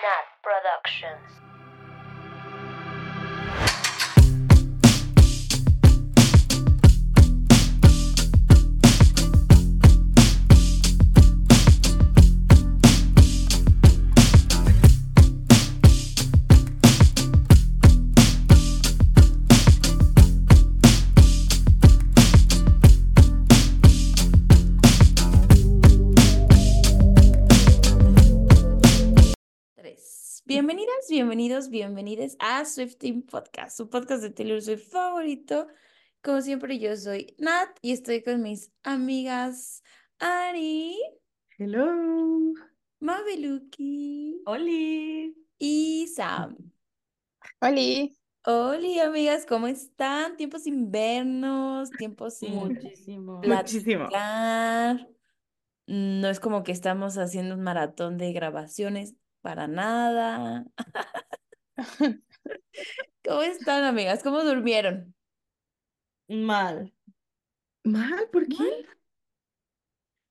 Nat Productions. Bienvenidos, bienvenides a Swifting Podcast, su podcast de Taylor Swift favorito. Como siempre, yo soy Nat y estoy con mis amigas Ari, Hello. Mabeluki Oli. y Sam. Oli. Hola, amigas, ¿cómo están? Tiempos sin vernos, tiempos sin Muchísimo. Muchísimo. No es como que estamos haciendo un maratón de grabaciones para nada. ¿Cómo están, amigas? ¿Cómo durmieron? Mal. ¿Mal? ¿Por qué?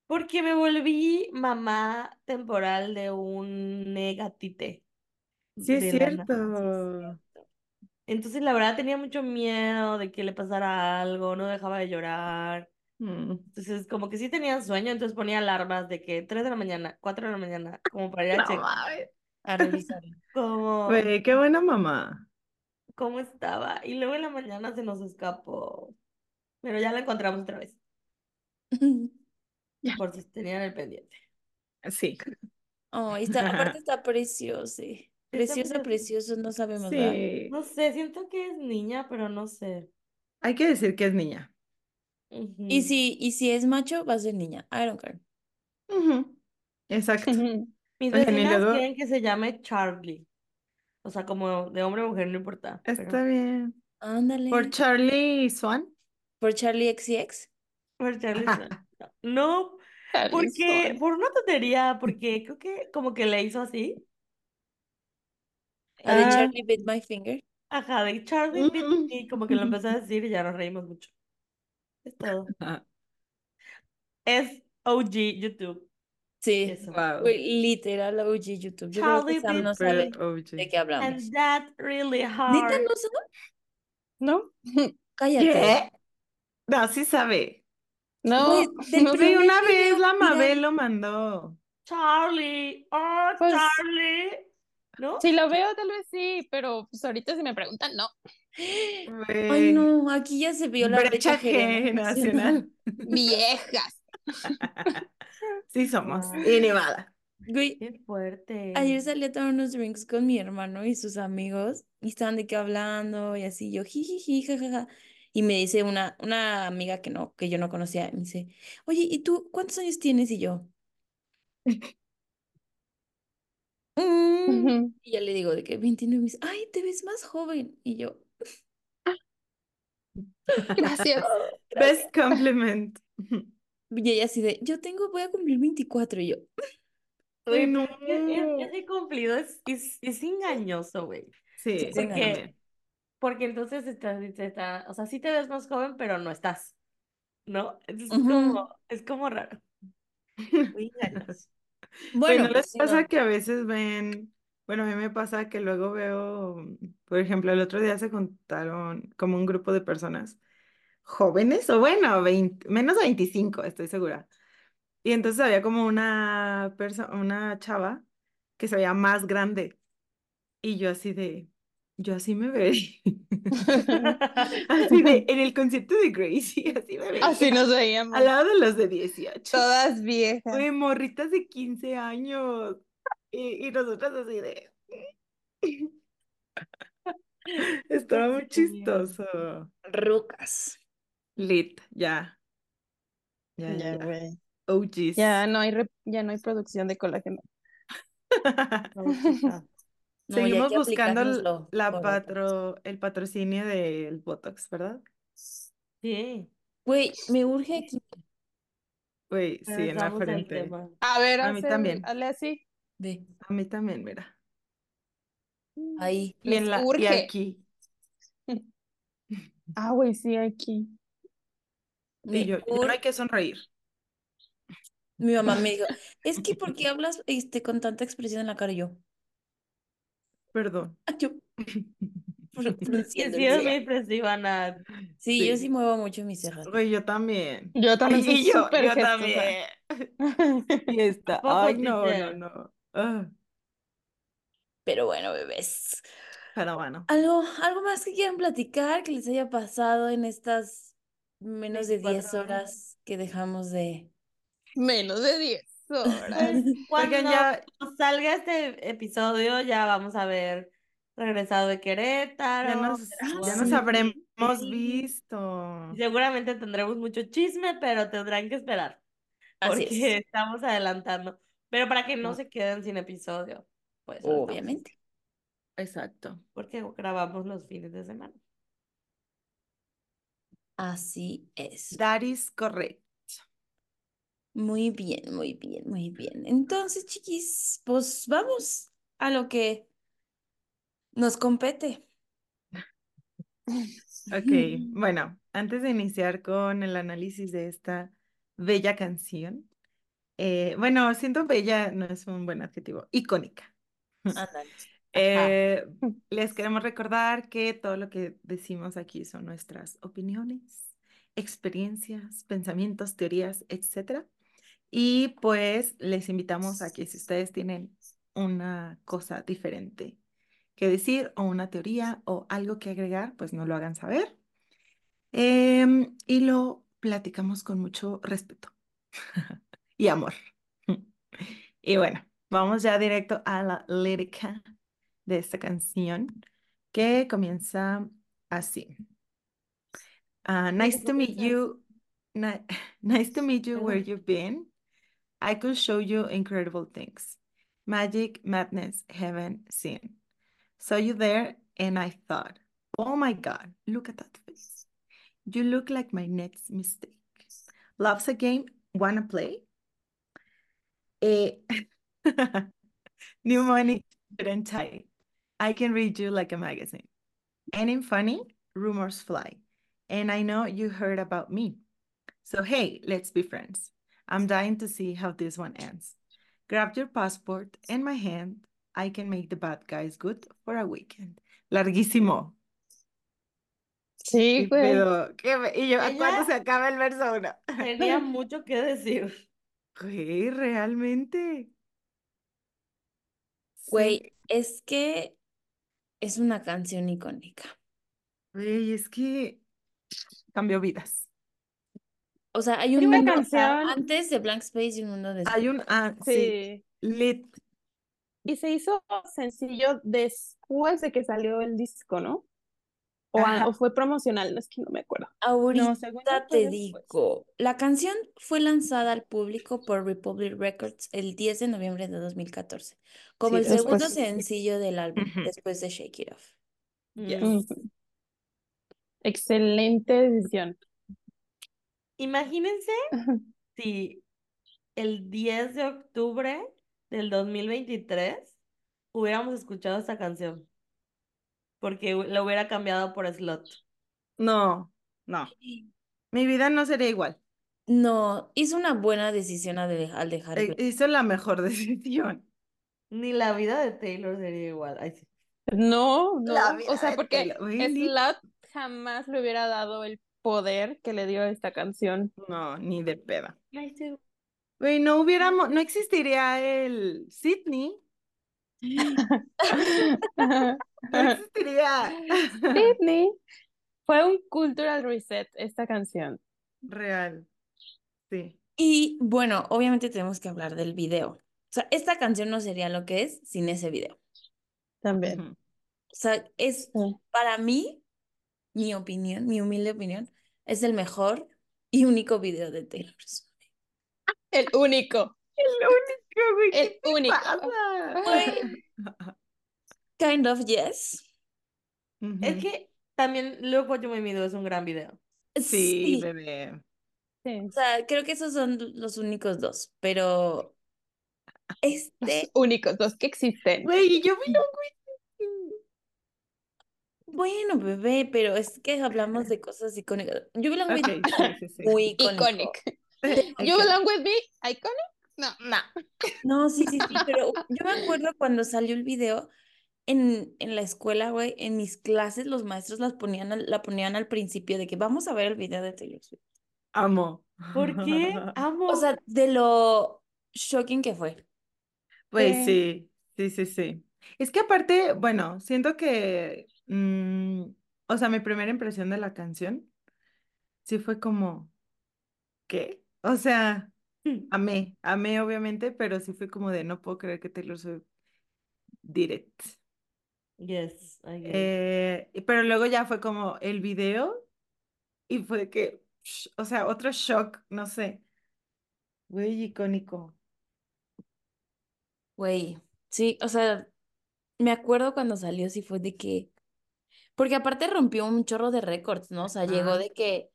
Porque me volví mamá temporal de un gatite. Sí, es cierto. Entonces, la verdad, tenía mucho miedo de que le pasara algo, no dejaba de llorar. Mm. Entonces, como que sí tenía sueño, entonces ponía alarmas de que 3 de la mañana, 4 de la mañana, como para ir a No checar. A cómo, Güey, qué buena mamá. cómo estaba. Y luego en la mañana se nos escapó. Pero ya la encontramos otra vez, por si tenían el pendiente. Sí. Oh, está, aparte está precioso. Precioso, precioso. precioso, no sabemos. Sí. No sé, siento que es niña, pero no sé. Hay que decir que es niña. Y si, y si es macho, va a ser niña. I don't care. Exacto. Mis vecinas quieren que se llame Charlie. O sea, como de hombre o mujer, no importa. Está Pero bien. Ándale. ¿Por Charlie Swan? Por Charlie XCX. por Charlie Swan. No, porque, por una tontería, porque creo que como que le hizo así. La de Ah. Charlie Bit My Finger. Ajá, de Charlie, bit Mm. me, como que lo empezó a decir y ya nos reímos mucho. Es todo. Es OG YouTube. Sí. Wow. Literal OG YouTube. Yo creo que Charlie Sam no sabe OG. de qué hablamos. And that really ¿Neta hard. no sabe? ¿No? Cállate. ¿Qué? No, sí sabe. No, no, primer una vez video la Mabel lo mandó. Charlie, oh, Pues- Charlie. ¿No? Si lo veo, tal vez sí, pero pues ahorita si me preguntan, no. Ay, no, aquí ya se vio la brecha Brecha generacional. Viejas. Sí somos. Y ni mala. Güey, Qué fuerte. ayer salí a tomar unos drinks con mi hermano y sus amigos y estaban de qué hablando y así yo jijiji, jajaja. Y me dice una, una amiga que no, que yo no conocía, me dice, oye, ¿y tú cuántos años tienes? Y yo, "Mm". Y ya le digo de que 29, y me dice, ay, te ves más joven. Y yo, Gracias. "Oh, Best compliment. Y ella así de, yo tengo, voy a cumplir 24 y yo, Ay, no. es- ese cumplido es, es, es engañoso, güey. Sí, Sí, porque-. Porque entonces estás, está, o sea, sí te ves más joven, pero no estás. ¿No? Entonces Ujú. es como, es como raro. Muy engañoso. Bueno, ¿no pues les pasa no. que a veces ven, bueno, a mí me pasa que luego veo, por ejemplo, el otro día se contaron como un grupo de personas jóvenes, o bueno, 20 menos de 25, estoy segura. Y entonces había como una persona, una chava que se veía más grande. Y yo así de, yo así me veía. Así de, en el concierto de Gracie, así me veía. Así nos veíamos. Al lado de los de 18. Todas viejas. Güey, morritas de 15 años. Y, y nosotras así de. Estaba muy chistoso. Rucas. Lit, ya. Ya, ya, Ya, güey. OGs. Ya no hay re- ya no hay producción de colágeno. No, Seguimos buscando la patro, el patrocinio del Botox, ¿verdad? Sí, Güey, me urge aquí. Güey, sí, en la frente. A ver, A mí también. hazle así. Ve, A mí también, mira. ahí. Y Les en la, y aquí. Ah, güey, sí, aquí. Y yo, ya no hay que sonreír. Mi mamá me dijo, es que ¿por qué hablas este, con tanta expresión en la cara? Y yo, Perdón. Yo Que frunciendo sí ceño. muy expresiva. Sí, yo Sí. muevo mucho mis cejas. Güey, yo también. Yo también soy Y yo, yo también. Y esta. Ay, no, no, no. Ah, Pero bueno, bebés. pero bueno. ¿Algo, algo más que quieran platicar que les haya pasado en estas menos de 10 24 horas. horas que dejamos de... Menos de 10 horas. Cuando Oigan, ya, salga este episodio, ya vamos a ver regresado de Querétaro. ya nos, ya nos sí. habremos Sí. visto. Y Seguramente tendremos mucho chisme, pero tendrán que esperar. Así Porque es, estamos adelantando. Pero para que no se queden sin episodio. Pues obviamente. Exacto. Porque grabamos los fines de semana. Así es. That is correct. Muy bien, muy bien, muy bien. Entonces, chiquis, pues vamos a lo que nos compete. Ok, bueno, antes de iniciar con el análisis de esta bella canción, eh, bueno, siento bella no es un buen adjetivo, icónica. Eh, les queremos recordar que todo lo que decimos aquí son nuestras opiniones, experiencias, pensamientos, teorías, etcétera. Y pues les invitamos a que si ustedes tienen una cosa diferente que decir o una teoría o algo que agregar, pues nos lo hagan saber. Em, y lo platicamos con mucho respeto y amor. Y bueno, vamos ya directo a la lírica de esta canción que comienza así. Ah, nice to meet you. Ni- nice to meet you where you've been. I could show you incredible things. Magic, madness, heaven, sin. Saw you there and I thought, oh my God, look at that face. You look like my next mistake. Love's a game, wanna play? Eh, new money, and tie. I can read you like a magazine. Ain't funny? Rumors fly. And I know you heard about me. So hey, let's be friends. I'm dying to see how this one ends. Grab your passport and my hand. I can make the bad guys good for a weekend. Larguísimo. Sí, ¿Qué güey. pedo? ¿Qué Y yo, ¿a cuándo se acaba el verso uno? Tenía mucho que decir. Güey, realmente. Güey, Sí, es que es una canción icónica. güey, es que cambió vidas. O sea, hay Hay un una mundo o sea, canción- antes de Blank Space y un mundo después. Hay un, ah, sí, Sí. lit. Y se hizo sencillo después de que salió el disco, ¿no? O, a- Ajá. o fue promocional, no es que no me acuerdo. Ahorita fue te después. digo, la canción fue lanzada al público por Republic Records el 10 de noviembre de 2014, como Sí, el segundo después. sencillo del álbum, después de Shake It Off. Yes. Mm. Excelente decisión. Imagínense si el 10 de octubre del 2023 hubiéramos escuchado esta canción. Porque la hubiera cambiado por Slot. No, no. Mi vida no sería igual. No, hizo una buena decisión al, de- al dejar Eh. Hizo la mejor decisión. Ni la vida de Taylor sería igual. Ay, sí. No, no. La vida O sea, de porque Slut jamás le hubiera dado el poder que le dio esta canción. No, ni de peda. Ay, sí. Güey, no hubiéramos, no existiría el Sydney. No existiría. Sydney. Fue un cultural reset esta canción. Real. Sí. Y bueno, obviamente tenemos que hablar del video. O sea, esta canción no sería lo que es sin ese video. También. O sea, es Sí. para mí, mi opinión, mi humilde opinión, es el mejor y único video de Taylor Swift. El único. El único, güey. ¿qué El te único. pasa? Güey. Kind of yes. Es Ujú. que también Look What You Made Me Do es un gran video. Sí, Sí, bebé. Sí. o sea, creo que esos son los únicos dos, pero Los este, únicos, los que existen. Güey, yo vi un bueno, bebé, pero es que hablamos de cosas icónicas. You Belong With Ok, Me, sí, sí, sí. muy icónico. Iconic. You belong with me, iconic. No, no. No, sí, sí, sí, pero yo me acuerdo cuando salió el video, en, en la escuela, güey, en mis clases, los maestros las ponían al- la ponían al principio de que vamos a ver el video de Taylor Swift. Amo. ¿Por qué? Amo. O sea, de lo shocking que fue. Pues Sí. sí, sí, sí, sí. Es que aparte, bueno, siento que, mm, o sea, mi primera impresión de la canción sí fue como, ¿qué? O sea, amé, amé obviamente, pero sí fue como de no puedo creer que Taylor Swift did it. Yes, I get. Eh, pero luego ya fue como el video y fue que, o sea, otro shock, no sé, güey, icónico. Güey, sí, o sea, me acuerdo cuando salió, sí fue de que, porque aparte rompió un chorro de récords, ¿no? O sea, llegó Ah. de que,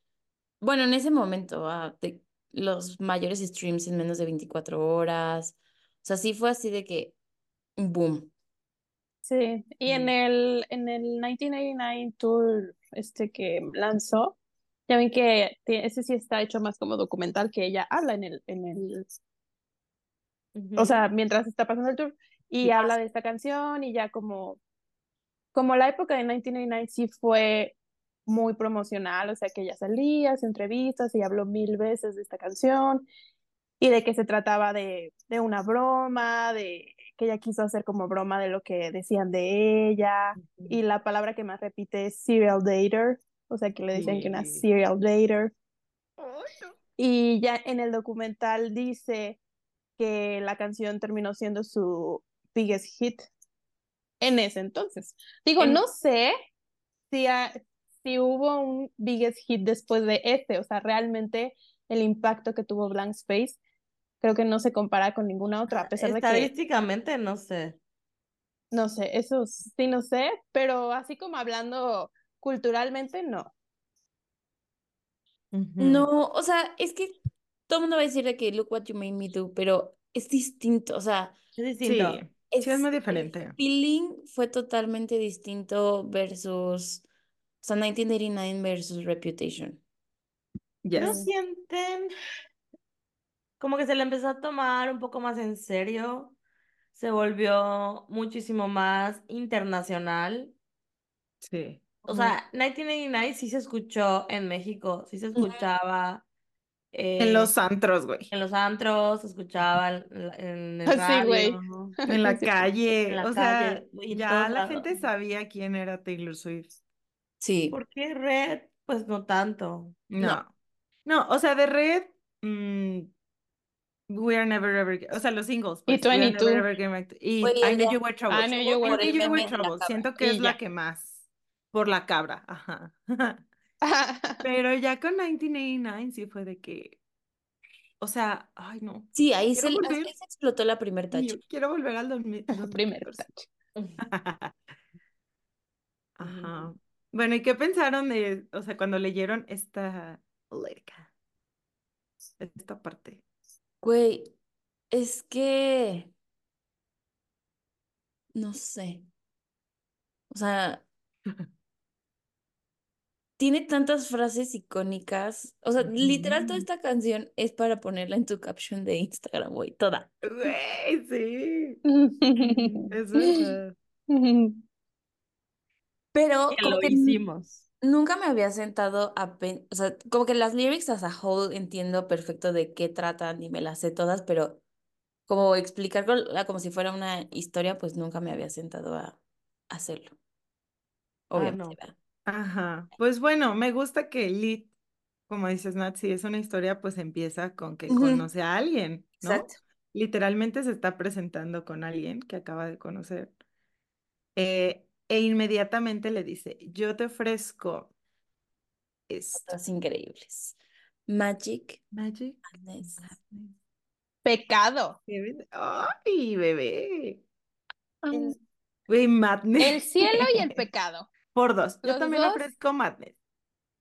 bueno, en ese momento, ah, de los mayores streams en menos de 24 horas. O sea, sí fue así de que, boom. Sí, y en Mm. el, en el 1989 tour este que lanzó, ya ven que ese sí está hecho más como documental que ella habla en el, en el, o sea, mientras está pasando el tour y habla de esta canción y ya como, como la época de 1989 sí fue muy promocional, o sea que ella salía, hacía entrevistas y habló mil veces de esta canción y de que se trataba de, de una broma, de que ella quiso hacer como broma de lo que decían de ella y la palabra que más repite es serial dater, o sea que le dicen que una serial dater. No. Y ya en el documental dice que la canción terminó siendo su biggest hit en ese entonces. Digo, En- no sé si, si hubo un biggest hit después de este, o sea, realmente el impacto que tuvo Blank Space creo que no se compara con ninguna otra, a pesar de que, Estadísticamente, no sé. no sé, eso sí no sé, pero así como hablando culturalmente, no. No, o sea, es que todo el mundo va a decir de que look what you made me do, pero es distinto, o sea, Es distinto. Sí, sí es muy el diferente. feeling fue totalmente distinto versus, o sea, 1989 versus Reputation. ¿No Yes. sienten como que se le empezó a tomar un poco más en serio? Se volvió muchísimo más internacional. Sí. O sea, 1989 sí se escuchó en México, sí se escuchaba En eh, los antros, güey. en los antros, se escuchaba en, la- en el Sí, güey. radio, En la calle. en la O sea, calle, en ya la lados. gente sabía quién era Taylor Swift. Sí. ¿Por qué Red? Pues no tanto. No. No, o sea, de Red, mm, We Are Never Ever, o sea, los singles, Y pues, We Are 22. Never Ever Back to- y Güey, I el Knew You Were Trouble. I Knew You I Were You Were la Trouble, siento que Y es la ya. que más, por la cabra, ajá. Pero ya con 1989 sí fue de que, o sea, ay no, Sí, ahí se, volver, se explotó la primer tache. quiero volver al 2000 Primer 2014. touch. Ajá. Bueno, ¿y qué pensaron de, o sea, cuando leyeron esta letra, esta parte? Güey, es que, no sé. O sea, tiene tantas frases icónicas. O sea, literal, toda esta canción es para ponerla en tu caption de Instagram, güey, toda. Güey, sí, es verdad. Pero Que como lo que hicimos. Nunca me había sentado a pen- o sea, como que las lyrics as a whole entiendo perfecto de qué tratan y me las sé todas, pero como explicar como si fuera una historia, pues nunca me había sentado a hacerlo. Ah, Obviamente, no. ¿verdad? Ajá, pues bueno, me gusta que Lit, como dices, Nat, si es una historia, pues empieza con que conoce a alguien, ¿no? Exacto. Literalmente se está presentando con alguien que acaba de conocer. eh, e inmediatamente le dice, yo te ofrezco esto. Increíbles. Magic, Magic. Madness. Madness. Pecado. Ay, bebé. El, cielo y el pecado. Por dos. Yo también dos. ofrezco Madness.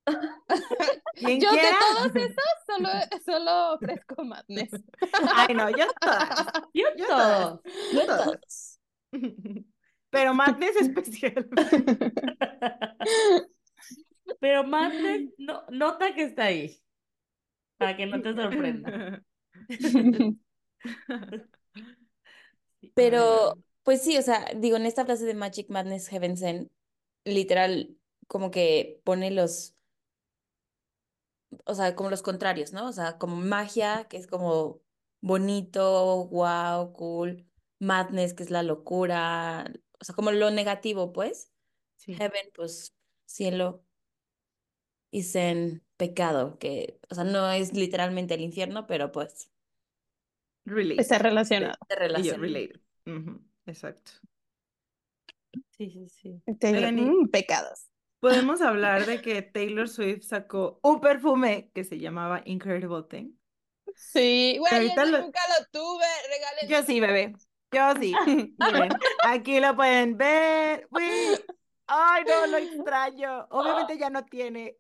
Quien Yo de quiera. todos esos solo, solo ofrezco madness. Ay, no, yo todas. Yo Yo todas. todos. Yo todas. todos. Pero Madness especial. Pero Madness, no, nota que está ahí. Para que no te sorprenda. Pero Pues sí, o sea, digo, en esta frase de Magic Madness Heaven Sent, literal, como que pone los, o sea, como los contrarios, ¿no? O sea, como magia, que es como bonito, wow, cool, madness, que es la locura, o sea, como lo negativo, pues. Sí. Heaven, pues, cielo, y Zen, pecado, que, o sea, no es literalmente el infierno, pero pues, Relate. Está relacionado. se Y yo, relaciona. relate. Ujú, Exacto. Sí, sí, sí. Taylor, Oigan, y- mm, pecados. Podemos hablar de que Taylor Swift sacó un perfume que se llamaba Incredible Thing. Sí, güey, lo- nunca lo tuve. Regalen. Yo sí, bebé. Yo sí. Miren, aquí lo pueden ver. Güey. Ay, no, lo extraño. Obviamente ya no tiene.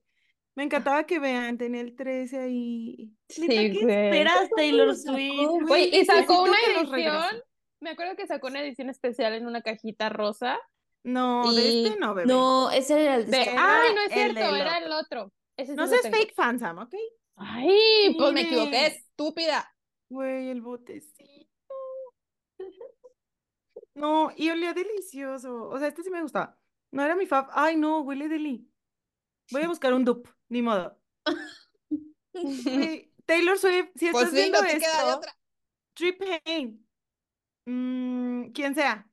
Me encantaba que vean, tenía el 13 ahí. Sí, ¿qué güey. esperas, Taylor? Swift? Güey, y sacó una edición. Me acuerdo que sacó una edición especial en una cajita rosa. No, de este no, bebé. No, ese era el De- Ay, no es cierto, era el otro. Ese No seas fake fan, Sam, ¿ok? Ay, pues me equivoqué, estúpida. Güey, el botecito. No, y olía delicioso. O sea, este sí me gustaba. No era mi fab. Ay, no, huele deli. Voy a buscar un dupe, ni modo. Taylor Swift, si Pues estás sí, viendo no te queda de esto, otra. Trip Hain, mm, quien sea,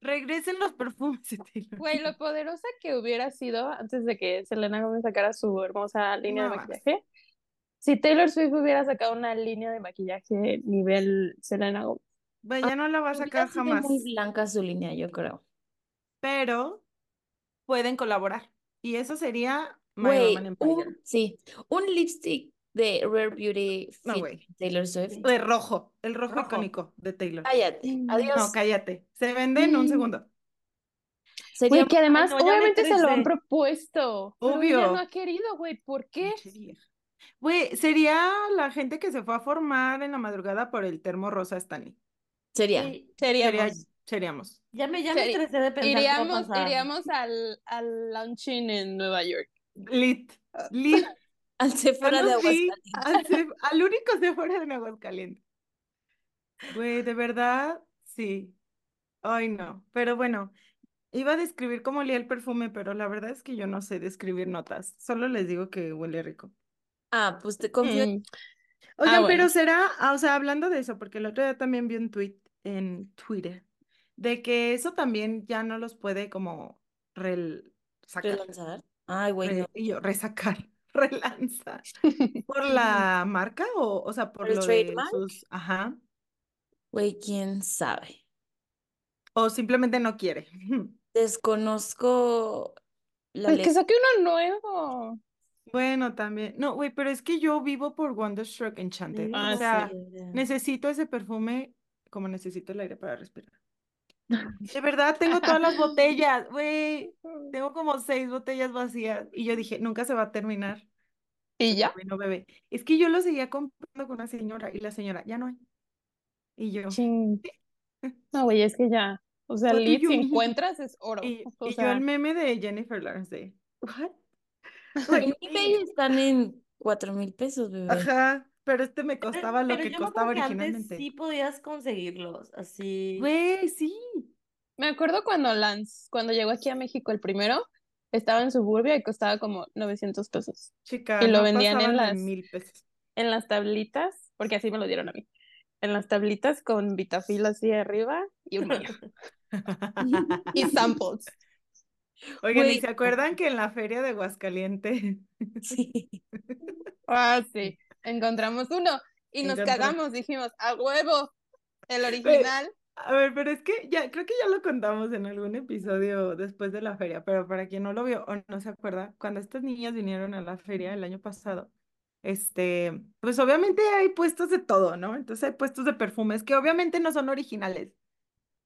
regresen los perfumes de Taylor. Güey, lo poderosa que hubiera sido antes de que Selena Gomez sacara su hermosa línea de más. maquillaje. Si Taylor Swift hubiera sacado una línea de maquillaje nivel Selena Gomez. Güey, ya no la va a sacar jamás, muy blanca su línea, yo creo. pero pueden colaborar. Y eso sería My Güey, Roman Empire. un, sí, un lipstick de Rare Beauty No, fit güey. Taylor Swift. De rojo, el rojo, Rojo. icónico de Taylor. Cállate, Mm. adiós. No, cállate. Se vende en un Mm. segundo. Sería Güey, que además, no, obviamente se lo han propuesto. Pero ella Obvio. no ha querido, güey. ¿Por qué? Güey, sería la gente que se fue a formar en la madrugada por el termo rosa Stanley. Sería. Sí, Sería, Seríamos. seríamos. ya me, ya me Seri- de pensar Iríamos, iríamos al, al launching en Nueva York. Lit. Lit. Al Sephora de Bueno, sí, Aguascalientes. al, Sef- al único Sephora de Aguascalientes. Güey, de verdad, sí. Ay, no. Pero bueno, iba a describir cómo olía el perfume, pero la verdad es que yo no sé describir notas. Solo les digo que huele rico. Ah, pues te confío. Mm. Oigan, bueno. pero será, ah, o sea, hablando de eso, porque el otro día también vi un tweet en Twitter de que eso también ya no los puede como rel- sacar, Relanzar. Ay, güey, re- no. y yo, resacar, relanzar. ¿Por la marca o, o sea, por ¿Por el lo de trademark? sus, ajá, Güey, quién sabe. o simplemente no quiere? Desconozco la Pues que letra. saque uno nuevo. Bueno, también, no, güey, pero es que yo vivo por Wonderstruck Enchanted, Sí, o Ah, sea, sí. necesito ese perfume como necesito el aire para respirar. De verdad, tengo todas las botellas, güey. Tengo como seis botellas vacías. Y yo dije, nunca se va a terminar. ¿Y ya? terminó, bebé. Es que yo lo seguía comprando con una señora y la señora, ya no hay. Y yo, Chin. No, güey, es que ya. O sea, you si encuentras, es oro. y, O y yo sea, el meme de Jennifer Lawrence de, ¿what? En eBay están en cuatro mil pesos, bebé. Ajá, pero este me Pero- costaba lo pero que yo costaba que antes originalmente. sí podías conseguirlos, así. Güey, sí. me acuerdo cuando Lance, cuando llegó aquí a México el primero, estaba en Suburbia y costaba como 900 pesos. Chica, Y lo no vendían en las- mil pesos. En las tablitas, porque así me lo dieron a mí. En las tablitas con Vitafil así arriba y un baño. Y samples. Oigan, ¿y se acuerdan que en la feria de Aguascalientes Sí. Ah, sí. Encontramos uno y nos Encontró. cagamos, dijimos, a huevo, el original. A ver, pero es que ya, creo que ya lo contamos en algún episodio después de la feria, pero para quien no lo vio o no se acuerda, cuando estas niñas vinieron a la feria el año pasado, este, pues obviamente hay puestos de todo, ¿no? Entonces hay puestos de perfumes que obviamente no son originales.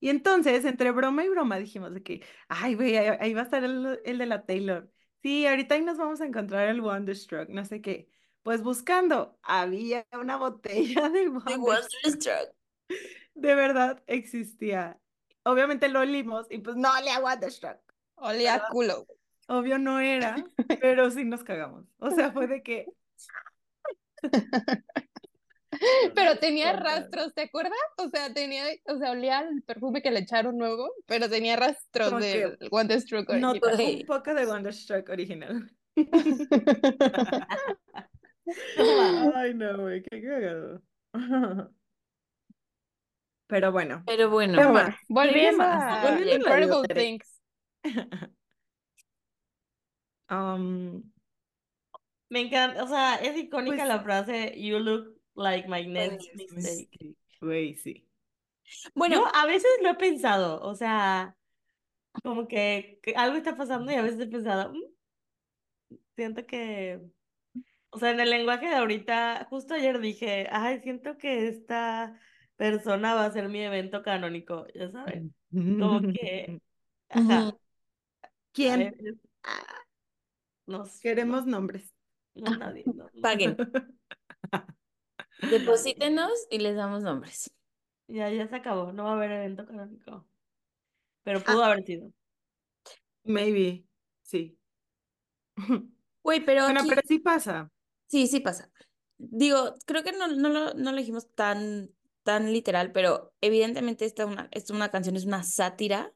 Y entonces, entre broma y broma, dijimos de que, ay, güey, ahí, ahí va a estar el, el de la Taylor. Sí, ahorita ahí nos vamos a encontrar el Wonderstruck, no sé qué. Pues buscando, había una botella de Wonderstruck. Wonderstruck. De verdad existía. Obviamente lo olimos y pues no le a Wonderstruck. Olía a culo. Obvio no era, pero sí nos cagamos. O sea, fue de que. Pero tenía rastros, ¿te acuerdas? O sea, tenía, o sea, olía el perfume que le echaron nuevo, pero tenía rastros Como que del Wonderstruck No, original. Güey. un poco de Wonderstruck original. Ay, no, güey, qué cagado. Pero bueno, Pero bueno, ¿Qué Pero más? volviendo a Volviendo a la Incredible. Things. um, Me encanta, o sea, es icónica Pues- la frase You look like my next Buenísimo. mistake. güey, sí. bueno, Yo a veces lo he pensado, o sea, como que, que algo está pasando y a veces he pensado, "Mm, siento que, o sea, en el lenguaje de ahorita, justo ayer dije, ay, siento que esta persona va a ser mi evento canónico, ya saben, como que, ajá. ¿Quién? ah, no, s- Queremos nombres. no, no, nadie, no, no. paguen, deposítenos y les damos nombres. Ya, ya se acabó, no va a haber evento canónico, pero Ah. pudo haber sido. Maybe, sí. Güey, pero Bueno, aquí, pero sí pasa. Sí, sí pasa. Digo, creo que no, no lo, no lo dijimos tan, tan literal, pero evidentemente esta, una, esta una canción es una sátira.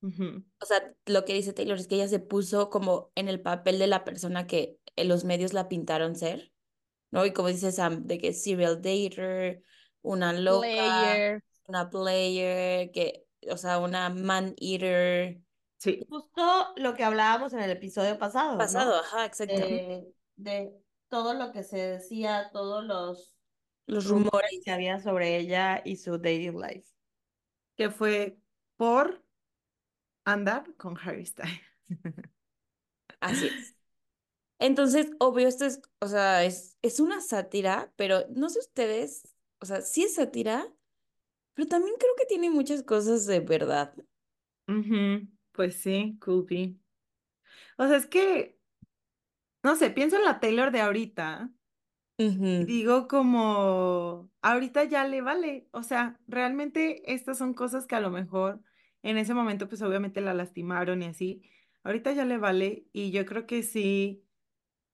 O sea, lo que dice Taylor es que ella se puso como en el papel de la persona que en los medios la pintaron ser, ¿no? Y como dice Sam, de que es serial dater, una loca, Player. una player, que, o sea, una man eater. Sí. Justo lo que hablábamos en el episodio pasado, ¿no? Pasado, ajá, exacto. de, de todo lo que se decía, todos los Los rumores rumores. que había sobre ella y su dating life. Que fue por andar con Harry Styles. Así es. Entonces, obvio, esto es, o sea, es, es una sátira, pero no sé ustedes, o sea, sí es sátira, pero también creo que tiene muchas cosas de verdad. Pues sí, could be. O sea, es que, no sé, pienso en la Taylor de ahorita y digo como, ahorita ya le vale. O sea, realmente estas son cosas que a lo mejor en ese momento pues obviamente la lastimaron y así. Ahorita ya le vale y yo creo que sí,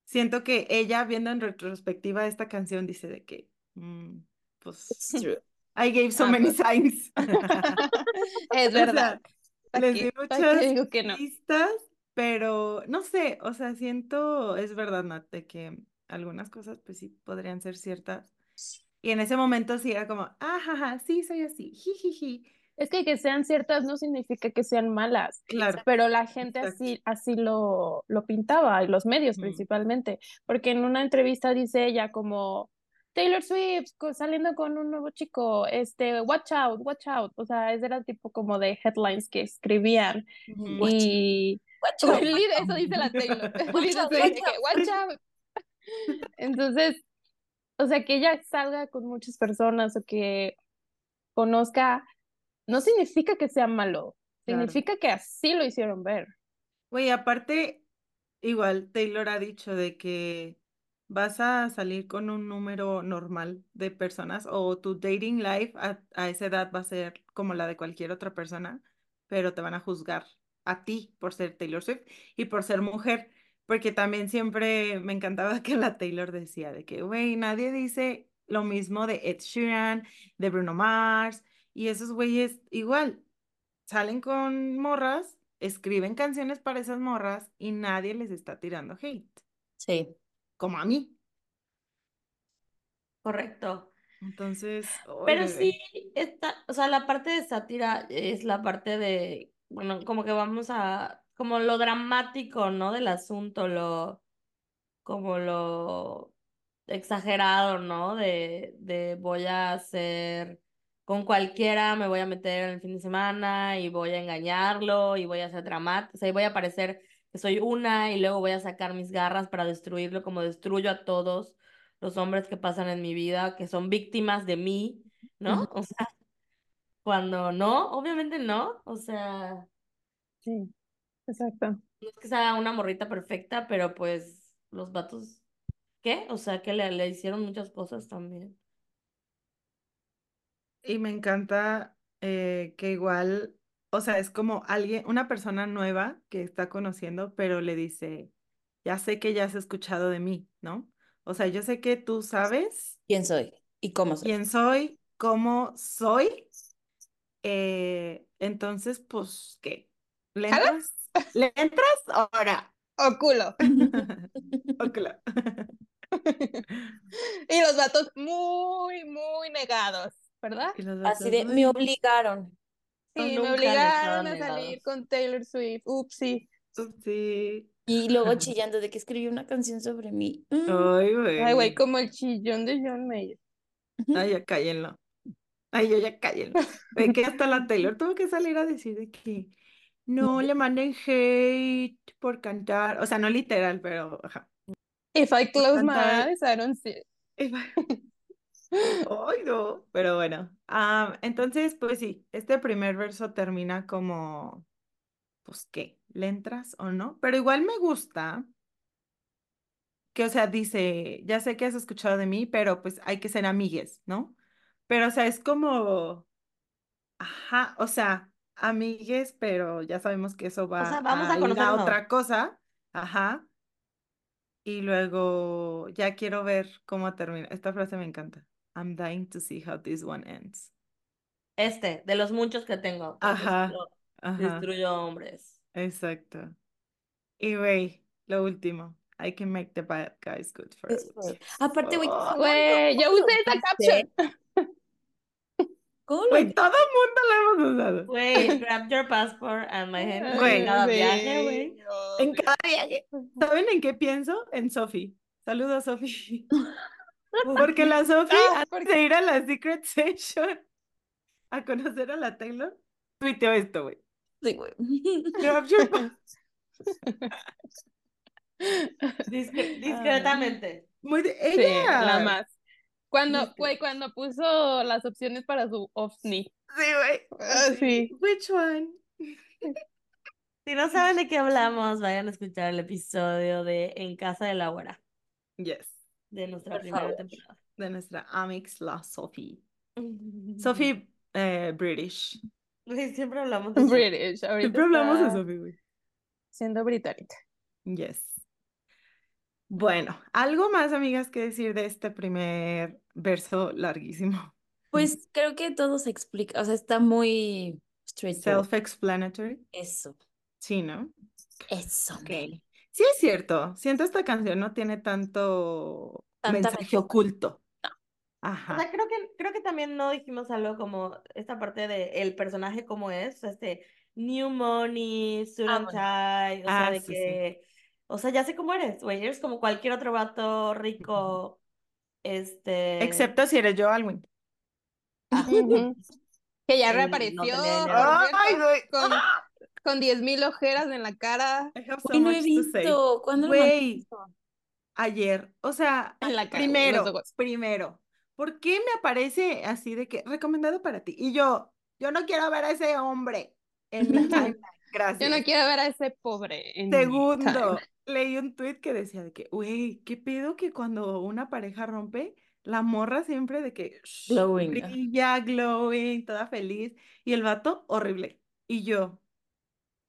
siento que ella viendo en retrospectiva esta canción dice de que, mm, pues. I gave so Ah, many pues. signs. Es O sea, verdad. ¿Para les di ¿Para qué muchas digo que no? pistas, pero no sé, o sea, siento, es verdad, Nat, de que algunas cosas pues sí podrían ser ciertas. Y en ese momento sí era como, ah, jaja, sí, soy así, jijiji. Es que que sean ciertas no significa que sean malas, Claro, pero la gente exacto. así, así lo, lo pintaba, y los medios principalmente, porque en una entrevista dice ella como Taylor Swift saliendo con un nuevo chico, este, watch out, watch out, o sea, ese era el tipo como de headlines que escribían y watch Eso dice la Taylor. Entonces, o sea, que ella salga con muchas personas o que conozca, no significa que sea malo, Claro. significa que así lo hicieron ver. Güey, aparte, igual Taylor ha dicho de que vas a salir con un número normal de personas o tu dating life a, a esa edad va a ser como la de cualquier otra persona, pero te van a juzgar a ti por ser Taylor Swift y por ser mujer, porque también siempre me encantaba que la Taylor decía de que, güey, nadie dice lo mismo de Ed Sheeran, de Bruno Mars y esos güeyes igual salen con morras, escriben canciones para esas morras y nadie les está tirando hate, Sí. como a mí. Correcto. Entonces, Pero bebé. sí, está, o sea, la parte de sátira es la parte de, bueno, como que vamos a, como lo dramático, ¿no? Del asunto, lo, como lo exagerado, ¿no? De, de voy a hacer con cualquiera, me voy a meter en el fin de semana y voy a engañarlo y voy a hacer dramático, o sea, y voy a parecer que soy una y luego voy a sacar mis garras para destruirlo como destruyo a todos los hombres que pasan en mi vida, que son víctimas de mí, ¿no? O sea, cuando no, obviamente no, o sea, Sí, exacto. no es que sea una morrita perfecta, pero pues los vatos, ¿qué? O sea, que le, le hicieron muchas cosas también. Y me encanta eh, que igual, o sea, es como alguien, una persona nueva que está conociendo, pero le dice, ya sé que ya has escuchado de mí, ¿no? O sea, yo sé que tú sabes ¿Quién soy? ¿Y cómo soy? quién soy, cómo soy. Eh, entonces, pues, ¿qué? ¿Le entras? ¿Le entras? Ahora. O culo. Ok. Y los vatos muy, muy negados, ¿verdad? Así de, me "Ay, obligaron. Sí, me obligaron a salir negados. con Taylor Swift. Upsi. Sí. Y luego chillando de que escribió una canción sobre mí. Mm. Ay, güey. Ay, güey, como el chillón de John Mayer. Ay, ya cállenlo. Ay, yo ya cállenlo. Ve que hasta la Taylor tuvo que salir a decir de que no le manden hate por cantar. O sea, no literal, pero ajá. If I close my eyes, I don't see it. Ay, no. Pero bueno. ah, entonces, pues sí, este primer verso termina como, pues, ¿qué? ¿Le entras o no? Pero igual me gusta que, o sea, dice, ya sé que has escuchado de mí, pero pues hay que ser amigues, ¿no? Pero, o sea, es como, ajá, o sea, amigues, pero ya sabemos que eso va sea, vamos a a ir a conocernos. otra cosa, ajá. Y luego ya quiero ver cómo termina. Esta frase me encanta. I'm dying to see how this one ends. Este, de los muchos que tengo. Ajá, solo ajá, Destruyo hombres. exacto. Y güey, lo último. I can make the bad guys good for Aparte, güey, Oh, Güey, yo ¿cómo lo usé esa dijiste? caption. ¿Cómo lo Güey, todo el mundo lo hemos usado. Güey, grab your passport and my hand. Güey. En cada Sí, viaje, güey. En cada viaje. ¿Saben en qué pienso? En Sophie. Saludos, Sophie. Porque la Sophie, Ah, antes porque- de ir a la Secret Session a conocer a la Taylor, tuiteó esto, güey. Sí, güey. Grab your pa- Discre- discretamente. Muy de- Sí, ella. la más. Cuando, güey, cuando puso las opciones para su ovni. Sí, güey. Ah, sí. Which one? Si no saben de qué hablamos, vayan a escuchar el episodio de En Casa de la Güera, Yes. de nuestra Por primera favor. temporada. De nuestra Amix, la Sophie. Sophie eh, British. Güey, siempre hablamos de eso. British. Ahorita Siempre hablamos de Sophie, güey. Siendo británica. Yes. Bueno, algo más, amigas, que decir de este primer verso larguísimo. Pues creo que todo se explica, o sea, está muy straightforward. Self-explanatory. Eso, Sí, ¿no? eso, Ok. Mel. Sí, es cierto. Siento esta canción no tiene tanto Tanta mensaje oculto. O Ajá. sea, creo que, creo que también no dijimos algo como esta parte de el personaje como es, este New Money, Suit Ah, bueno. O sea, Ah, de sí, sí. que, o sea, ya sé cómo eres, güey, eres como cualquier otro vato rico, este, Excepto si eres yo, Alwin. Que ya no reapareció, Ay, güey. con, con 10.000 ojeras en la cara. Güey, no he visto. ¿Cuándo lo mandaste? ayer, o sea, En la cara, primero, primero, ¿por qué me aparece así de que recomendado para ti? Y yo, yo no quiero ver a ese hombre en mi timeline. Yo Gracias. no quiero ver a ese pobre en mi Segundo. Leí un tweet que decía de que, güey, ¿qué pedo que cuando una pareja rompe, la morra siempre de que shh, Glowing, brilla, glowing, toda feliz, y el vato horrible. Y yo,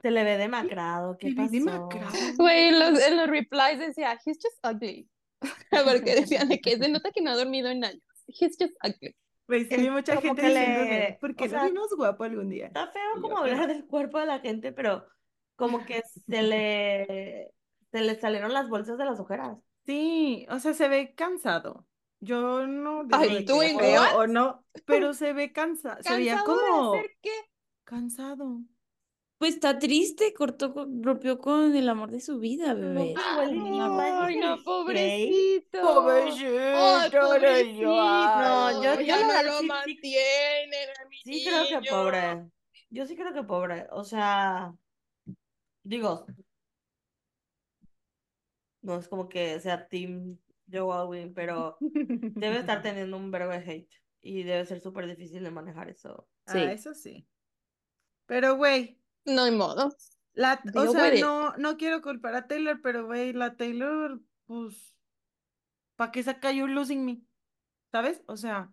se le ve demacrado, ¿qué "Me vi pasó? demacrado". Güey, en los, en los replies decía, he's just ugly. Porque decían de que se nota que no ha dormido en años. He's just ugly. Güey, sí mucha gente que le- ¿por o qué lo sea, vimos guapo algún día? Está feo como "Qué hablar raro". del cuerpo de la gente, pero como que se le, se le salieron las bolsas de las ojeras. Sí, o sea, se ve cansado. Yo no digo Ay, ¿tú what? o no, pero se ve cansado, se veía ¿Cansado de como hacer qué? cansado. Pues está triste, cortó, rompió con el amor de su vida, bebé. pues iba Ay, no, pobrecito. Pobrecito, Ay, pobrecito. No, yo- yo ya la no lo sí- sí- mantienen a mi Sí creo que niño. pobre. Yo sí creo que pobre. O sea, digo, no es como que sea Team Joe Alwyn, pero debe estar teniendo un verbo de hate y debe ser súper difícil de manejar eso. Sí. Ah, eso sí. Pero, güey, No hay modo. la, o sea, no, no quiero culpar a Taylor, pero, güey, la Taylor, pues, ¿para qué saca You Losing Me? ¿Sabes? O sea,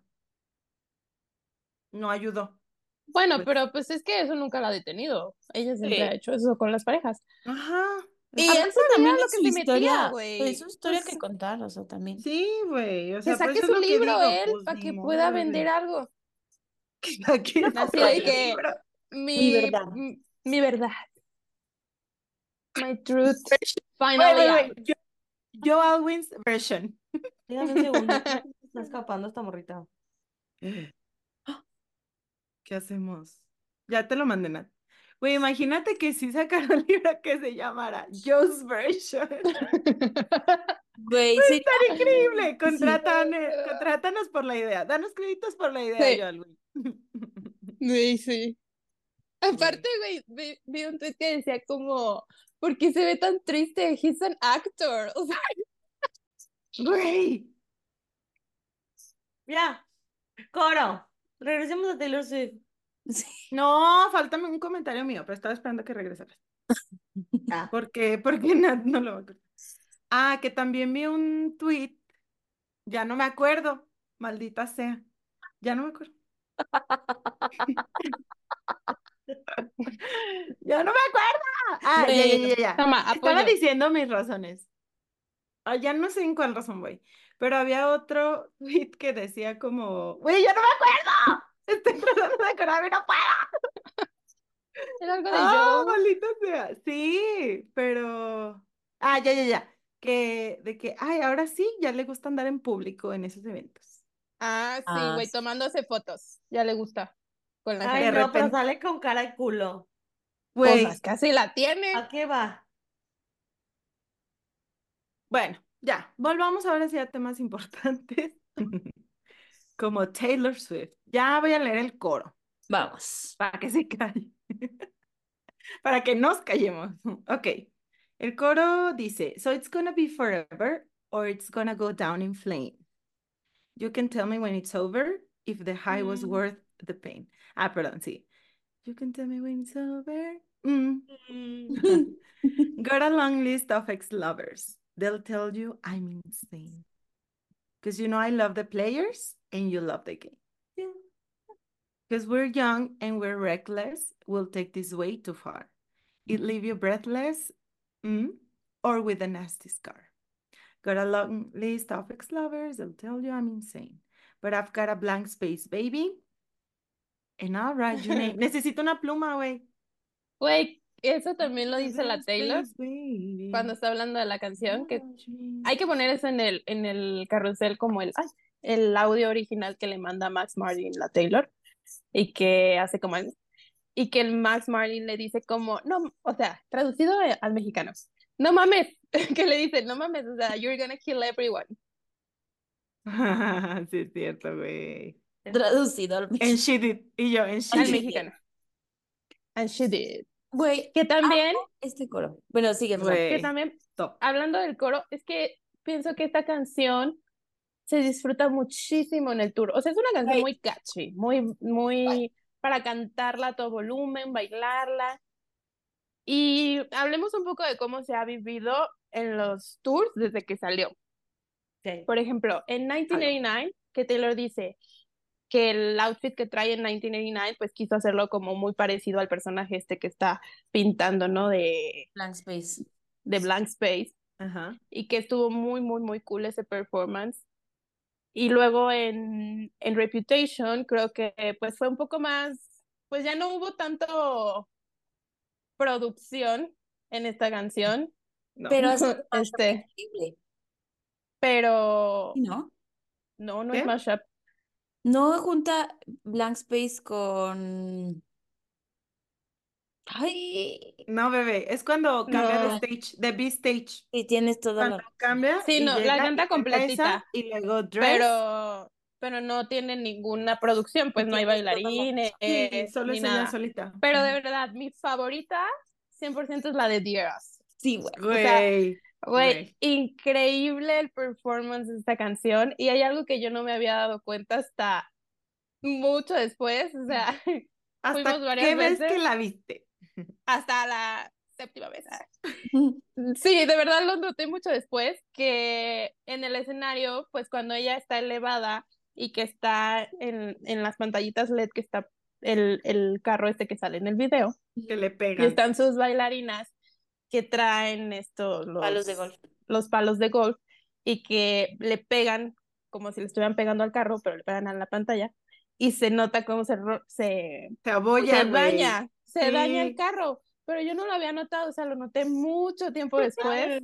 no ayudó. Bueno, Pues- pero pues es que eso nunca la ha detenido. Ella siempre Sí. ha hecho eso con las parejas. Ajá. Y Aparte eso también lo es que su historia, güey. es su historia Pues, que contar, o sea, también. Sí, güey. O Que sea, por saque su que libro digo, él pues, para que pueda bebé. vender algo. Que saque Así otro de que libro. mi, verdad. mi verdad. My truth finally wait, out. wait. Jo- Joe Alwyn's version. Dígame un segundo. ¿cómo se Está escapando esta morrita. ¿Qué hacemos? Ya te lo mandé, Nat. Güey, imagínate que sí sacaron un libro que se llamara Joe's Version. Güey, sería- estaría increíble. Contratan, eh, contrátanos por la idea. Danos créditos por la idea, Sí. Joe Alwyn. Sí, sí. Aparte, güey, vi, vi un tweet que decía como, ¿por qué se ve tan triste? He's an actor. O sea, Güey. Ya. Coro. Regresemos a Taylor Swift. sí. No, faltame un comentario mío, pero estaba esperando que regresaras. Ah. ¿Por qué? Porque Nat no lo va a acordar. Ah, que también vi un tweet. Ya no me acuerdo. Maldita sea. Ya no me acuerdo. Ya no me acuerdo. Ah, ya, ya, ya, ya. Toma, Estaba diciendo mis razones. Ah, ya no sé en cuál razón voy. Pero había otro tweet que decía como, güey, ya no me acuerdo. Estoy tratando de acordarme, no puedo. Era algo de Ah, Joe. maldita sea. Sí, pero. Ah, ya, ya, ya. Que, de que, ay, ahora sí, ya le gusta andar en público en esos eventos. Ah, sí, Ah, güey, sí. tomándose fotos. Ya le gusta. Con la Ay, de gente. no, pero sale con cara de culo. Güey, Pues casi la tiene. ¿A qué va? bueno, ya, volvamos ahora sí a temas importantes. Como Taylor Swift. Ya voy a leer el coro Vamos. para que se calle. Para que nos callemos. Ok. El coro dice, So it's gonna be forever or it's gonna go down in flame. You can tell me when it's over if the high was Mm. worth the pain. Ah, perdón, sí. You can tell me when it's over. Mm. Mm. Got a long list of ex-lovers. They'll tell you I'm insane. Because you know I love the players and you love the game. Because we're young and we're reckless, we'll take this way too far. It leave you breathless mm, or with a nasty scar. Got a long list of ex-lovers, they'll tell you I'm insane. But I've got a blank space, baby. And I'll write your name. Necesito una pluma, güey. Güey, eso también lo dice la Taylor cuando está hablando de la canción, que hay que poner eso en el, en el carrusel como el, ay, el audio original que le manda Max Martin la Taylor y que hace como el- y que el Max Martin le dice como, no, o sea, traducido a- al mexicano, no mames, que le dice, no mames, o sea, you're gonna kill everyone. sí, es cierto, güey. Traducido al En she did. Y yo, en she Al did. mexicano. And she did. Güey, Que también, este coro. Bueno, sigue, Fran. que también, top. hablando del coro, es que pienso que esta canción se disfruta muchísimo en el tour. O sea, es una canción Güey. muy catchy, muy, muy para cantarla a todo volumen, bailarla. Y hablemos un poco de cómo se ha vivido en los tours desde que salió. Ok. Por ejemplo, en 1989, que Taylor dice que el outfit que trae en 1989, pues quiso hacerlo como muy parecido al personaje este que está pintando, ¿no? De, Blank Space. de Blank Space Ajá. y que estuvo muy, muy, muy cool ese performance. Y luego en, en Reputation creo que pues fue un poco más, pues ya no hubo tanto producción en esta canción, No. Pero mashup Este. increíble, pero ¿no? no, no ¿Qué? es mashup. No junta Blank Space con. Ay, No, bebé, es cuando cambia No. de stage, de B-stage. y tienes toda Cuando la. cambia Sí, y no, la llega canta y canta completita. y luego dress. Pero, pero no tiene ninguna producción, pues no hay Tienes toda la- bailarines Sí, solo ni es ella nada. solita. Pero de verdad, mi favorita 100% es la de Dear Us. Sí, güey. Güey. Güey, increíble el performance de esta canción y hay algo que yo no me había dado cuenta hasta mucho después, o sea, ¿Hasta fuimos varias qué vez veces. que la viste? hasta la séptima vez. ah. Sí, de verdad lo noté mucho después, que en el escenario, pues cuando ella está elevada y que está en, en las pantallitas LED, que está el, el carro este que sale en el video, Que le y pegan. están sus bailarinas, que traen estos los Palos de golf. los palos de golf y que le pegan como si le estuvieran pegando al carro, pero le pegan a la pantalla y se nota cómo se se, Se abolla, se daña, se daña el Sí. carro. Pero yo no lo había notado, o sea, lo noté mucho tiempo después.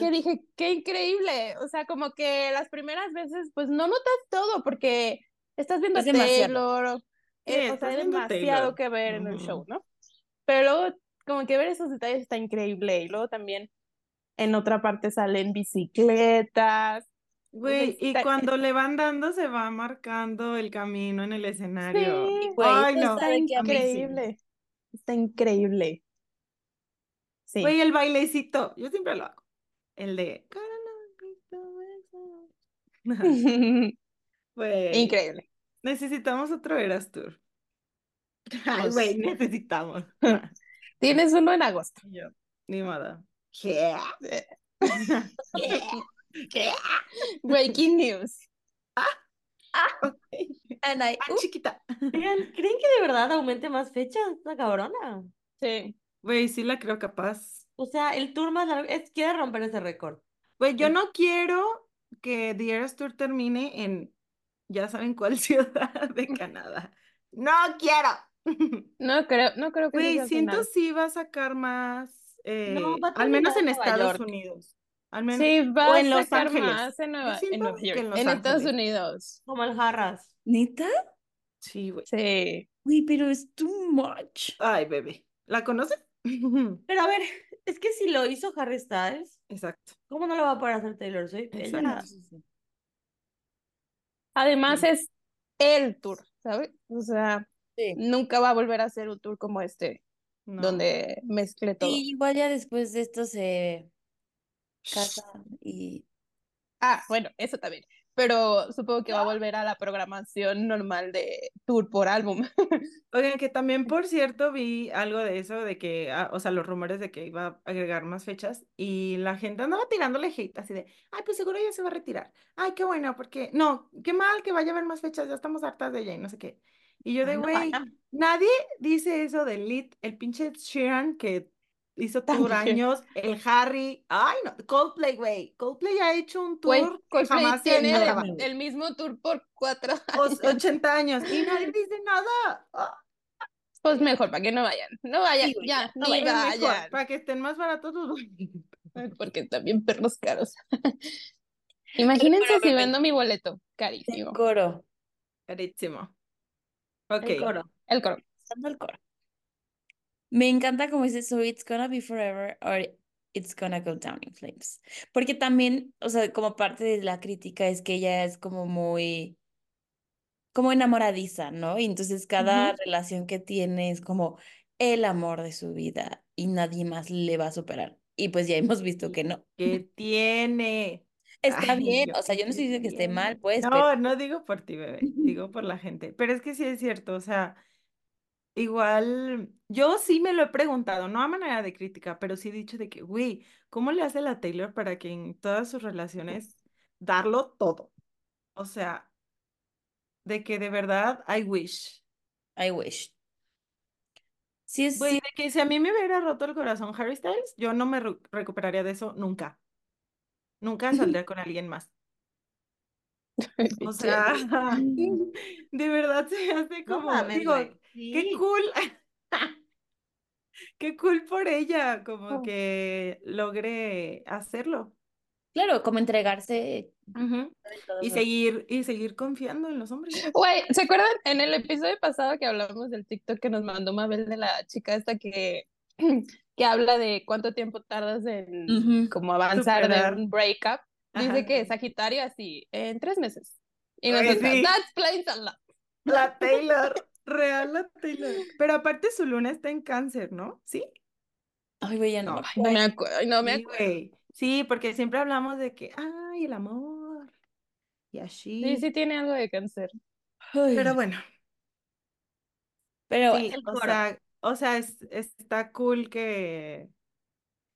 que dije, qué increíble. O sea, como que las primeras veces, pues no notas todo porque estás viendo Es a demasiado. Taylor, Sí, eh, o sea, hay demasiado Taylor. que ver en el show, ¿no? Pero luego, como que ver esos detalles está increíble. Y luego también en otra parte salen bicicletas. Güey, y está- cuando le van dando se va marcando el camino en el escenario. Sí, Güey, Ay, no. está increíble. Está increíble. Sí. Güey, el bailecito, yo siempre lo hago. El de... Güey, increíble. necesitamos otro Eras Tour. Ay, güey, necesitamos. Ah, Tienes uno en agosto. y yo, Ni modo. ¿Qué? ¿Qué? Breaking news. Ok. And I, Ah, uh, chiquita. Oigan, ¿creen que de verdad aumente más fechas esta cabrona? Sí. Güey, sí la creo capaz. O sea, el tour más largo, es, quiere romper ese récord. Güey, yo Sí. no quiero que The Eras Tour termine en ya saben cuál ciudad de Canadá. No quiero. No creo, no creo que Güey, sea siento final. sí va a sacar más, eh, va a al menos en Nueva Estados York. Unidos. Al menos, Sí, va o a en Los sacar Ángeles. más en Nueva, en York, en Los en Estados. Unidos. Como el Jarras. ¿neta? Sí, güey. Sí. Güey, pero es too much. Ay, bebé. ¿La conoces? Pero a ver, es que si lo hizo Harry Styles, Exacto. ¿cómo no lo va a poder hacer Taylor Swift? Ella-. Además Sí. es el tour, ¿sabes? O sea, Sí. nunca va a volver a hacer un tour como este, No. donde mezcle todo. Y igual ya después de esto se casa y Ah, bueno, eso también. Pero supongo que va a volver a la programación normal de tour por álbum. Oigan, que también, por cierto, vi algo de eso, de que, ah, o sea, los rumores de que iba a agregar más fechas y la gente andaba tirándole hate, así de, ay, pues seguro ya se va a retirar. Ay, qué bueno, porque, no, qué mal que vaya a haber más fechas, ya estamos hartas de ella y no sé qué. Y yo de, no güey, nadie dice eso del Lit, el pinche Sheeran que hizo tour años, el Harry, ay, no, Coldplay, güey, Coldplay ha hecho un tour que Coldplay jamás tiene el, el mismo tour por cuatro O- años. 80 años y nadie dice nada. Pues mejor, para que no vayan. No vayan, Sí, ya, no ni vayan. Mejor, vayan. para que estén más baratos los Porque también perros caros. Imagínense si vendo mi boleto. Carísimo. coro. Carísimo. Ok. El coro. El coro. El coro. Me encanta como dice, so it's gonna be forever or it's gonna go down in flames. Porque también, o sea, como parte de la crítica es que ella es como muy, como enamoradiza, ¿no? Y entonces cada Ujú. relación que tiene es como el amor de su vida y nadie más le va a superar. Y pues ya hemos visto que no. ¿Qué tiene? Está Ay, bien, o sea, yo no ¿qué estoy diciendo que esté mal, pues, No, pero no digo por ti, bebé, digo por la gente. Pero es que sí es cierto, o sea, igual, yo sí me lo he preguntado, no a manera de crítica, pero sí he dicho de que, güey, ¿cómo le hace la Taylor para que en todas sus relaciones darlo todo? O sea, de que de verdad, I wish. I wish. Sí, es, Güey, sí, de que si a mí me hubiera roto el corazón Harry Styles, yo no me recuperaría de eso nunca. Nunca saldría con alguien más. O sea, de verdad se hace No como, mames, digo, qué cool. Qué cool por ella, como Oh. que logre hacerlo. claro, como entregarse Y seguir, y seguir confiando en los hombres. Güey, ¿se acuerdan en el episodio pasado que hablamos del TikTok que nos mandó Mabel de la chica esta que, que habla de cuánto tiempo tardas en como avanzar Superar. de un breakup? Dice Ajá. que Sagitario así, en tres meses. Y nosotros, sí. that explains a lot. La Taylor, real la Taylor. Pero aparte su luna está en cáncer, ¿no? ¿Sí? Ay, güey, ya no. No. me Ay, no me acuerdo. ay, no me acuerdo. Sí, porque siempre hablamos de que, ay, el amor. Y así. Sí, sí tiene algo de cáncer. Ay, Pero bueno, pero sí, bueno, el o coro. sea, o sea, es- está cool que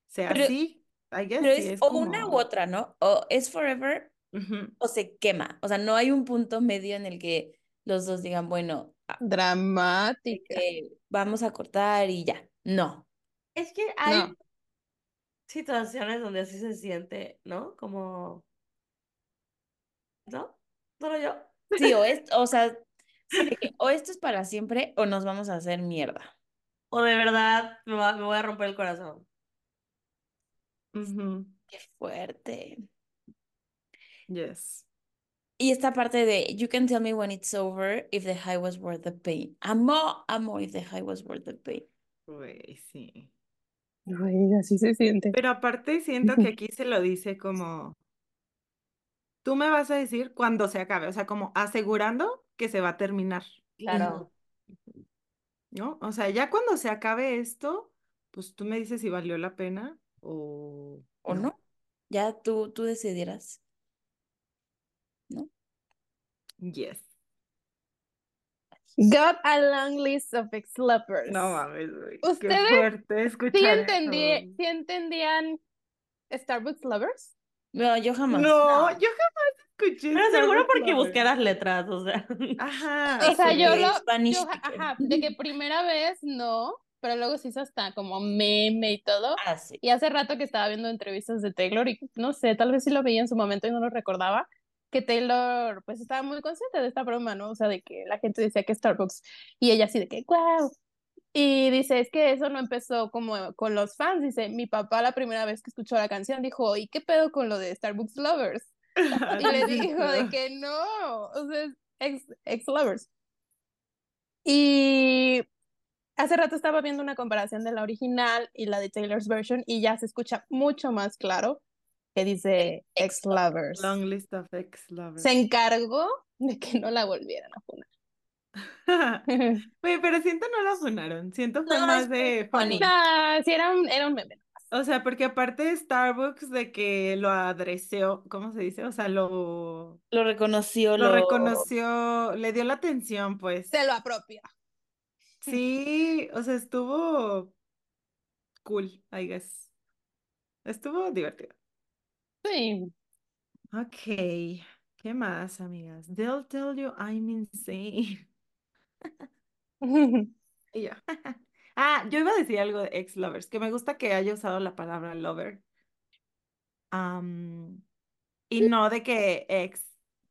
sea Pero- así. I guess pero sí es es o una u otra, ¿no? O es forever o se quema. O sea, no hay un punto medio en el que los dos digan, bueno, ah, Dramática. eh, vamos a cortar y ya. No. Es que hay, No. situaciones donde así se siente, ¿no? Como, ¿no? Solo yo. Sí, o, es, o sea, o esto es para siempre o nos vamos a hacer mierda. O de verdad me, va- me voy a romper el corazón. Qué fuerte. Yes. Y esta parte de You can tell me when it's over if the high was worth the pain. Amo, amo if the high was worth the pain. Güey, sí. Así se siente. Pero aparte siento que aquí se lo dice como, tú me vas a decir cuando se acabe, o sea, como asegurando que se va a terminar, Claro. ¿No? O sea, ya cuando se acabe esto, pues tú me dices si valió la pena o ¿O no? Ya tú, tú decidirás. ¿No? Yes. Got a long list of ex-lovers. No mames, güey. Qué ¿Ustedes fuerte ¿Sí, escuchar entendí, eso. ¿Sí entendían Starbucks Lovers? No, yo jamás. No, No. yo jamás escuché Pero seguro porque busqué las letras, o sea. Ajá. O sea, yo lo, yo, ajá, de que primera vez no, pero luego se hizo hasta como meme y todo. Ah, sí. Y hace rato que estaba viendo entrevistas de Taylor y no sé, tal vez sí lo veía en su momento y no lo recordaba, que Taylor pues estaba muy consciente de esta broma, ¿no? O sea, de que la gente decía que Starbucks y ella así de que, wow. Y dice, es que eso no empezó como con los fans, dice, mi papá la primera vez que escuchó la canción dijo, ¿y qué pedo con lo de Starbucks Lovers? Y le dijo de que no, o sea, ex, ex lovers. Y hace rato estaba viendo una comparación de la original y la de Taylor's version y ya se escucha mucho más claro que dice ex lovers. Long list of ex lovers. Se encargó de que no la volvieran a poner. Güey, pero siento no la funaron. Siento fue No, más de funny. Nah, sí, era un, era un meme. O sea, porque aparte de Starbucks de que lo adreseó, ¿cómo se dice? O sea, lo, Lo reconoció, lo lo... reconoció, le dio la atención, pues. Se lo apropia. Sí, o sea, estuvo cool, I guess. Estuvo divertido. Sí. Ok, ¿qué más, amigas? They'll tell you I'm insane. Y yo. Ah, yo iba a decir algo de ex lovers, que me gusta que haya usado la palabra lover. Y no de que ex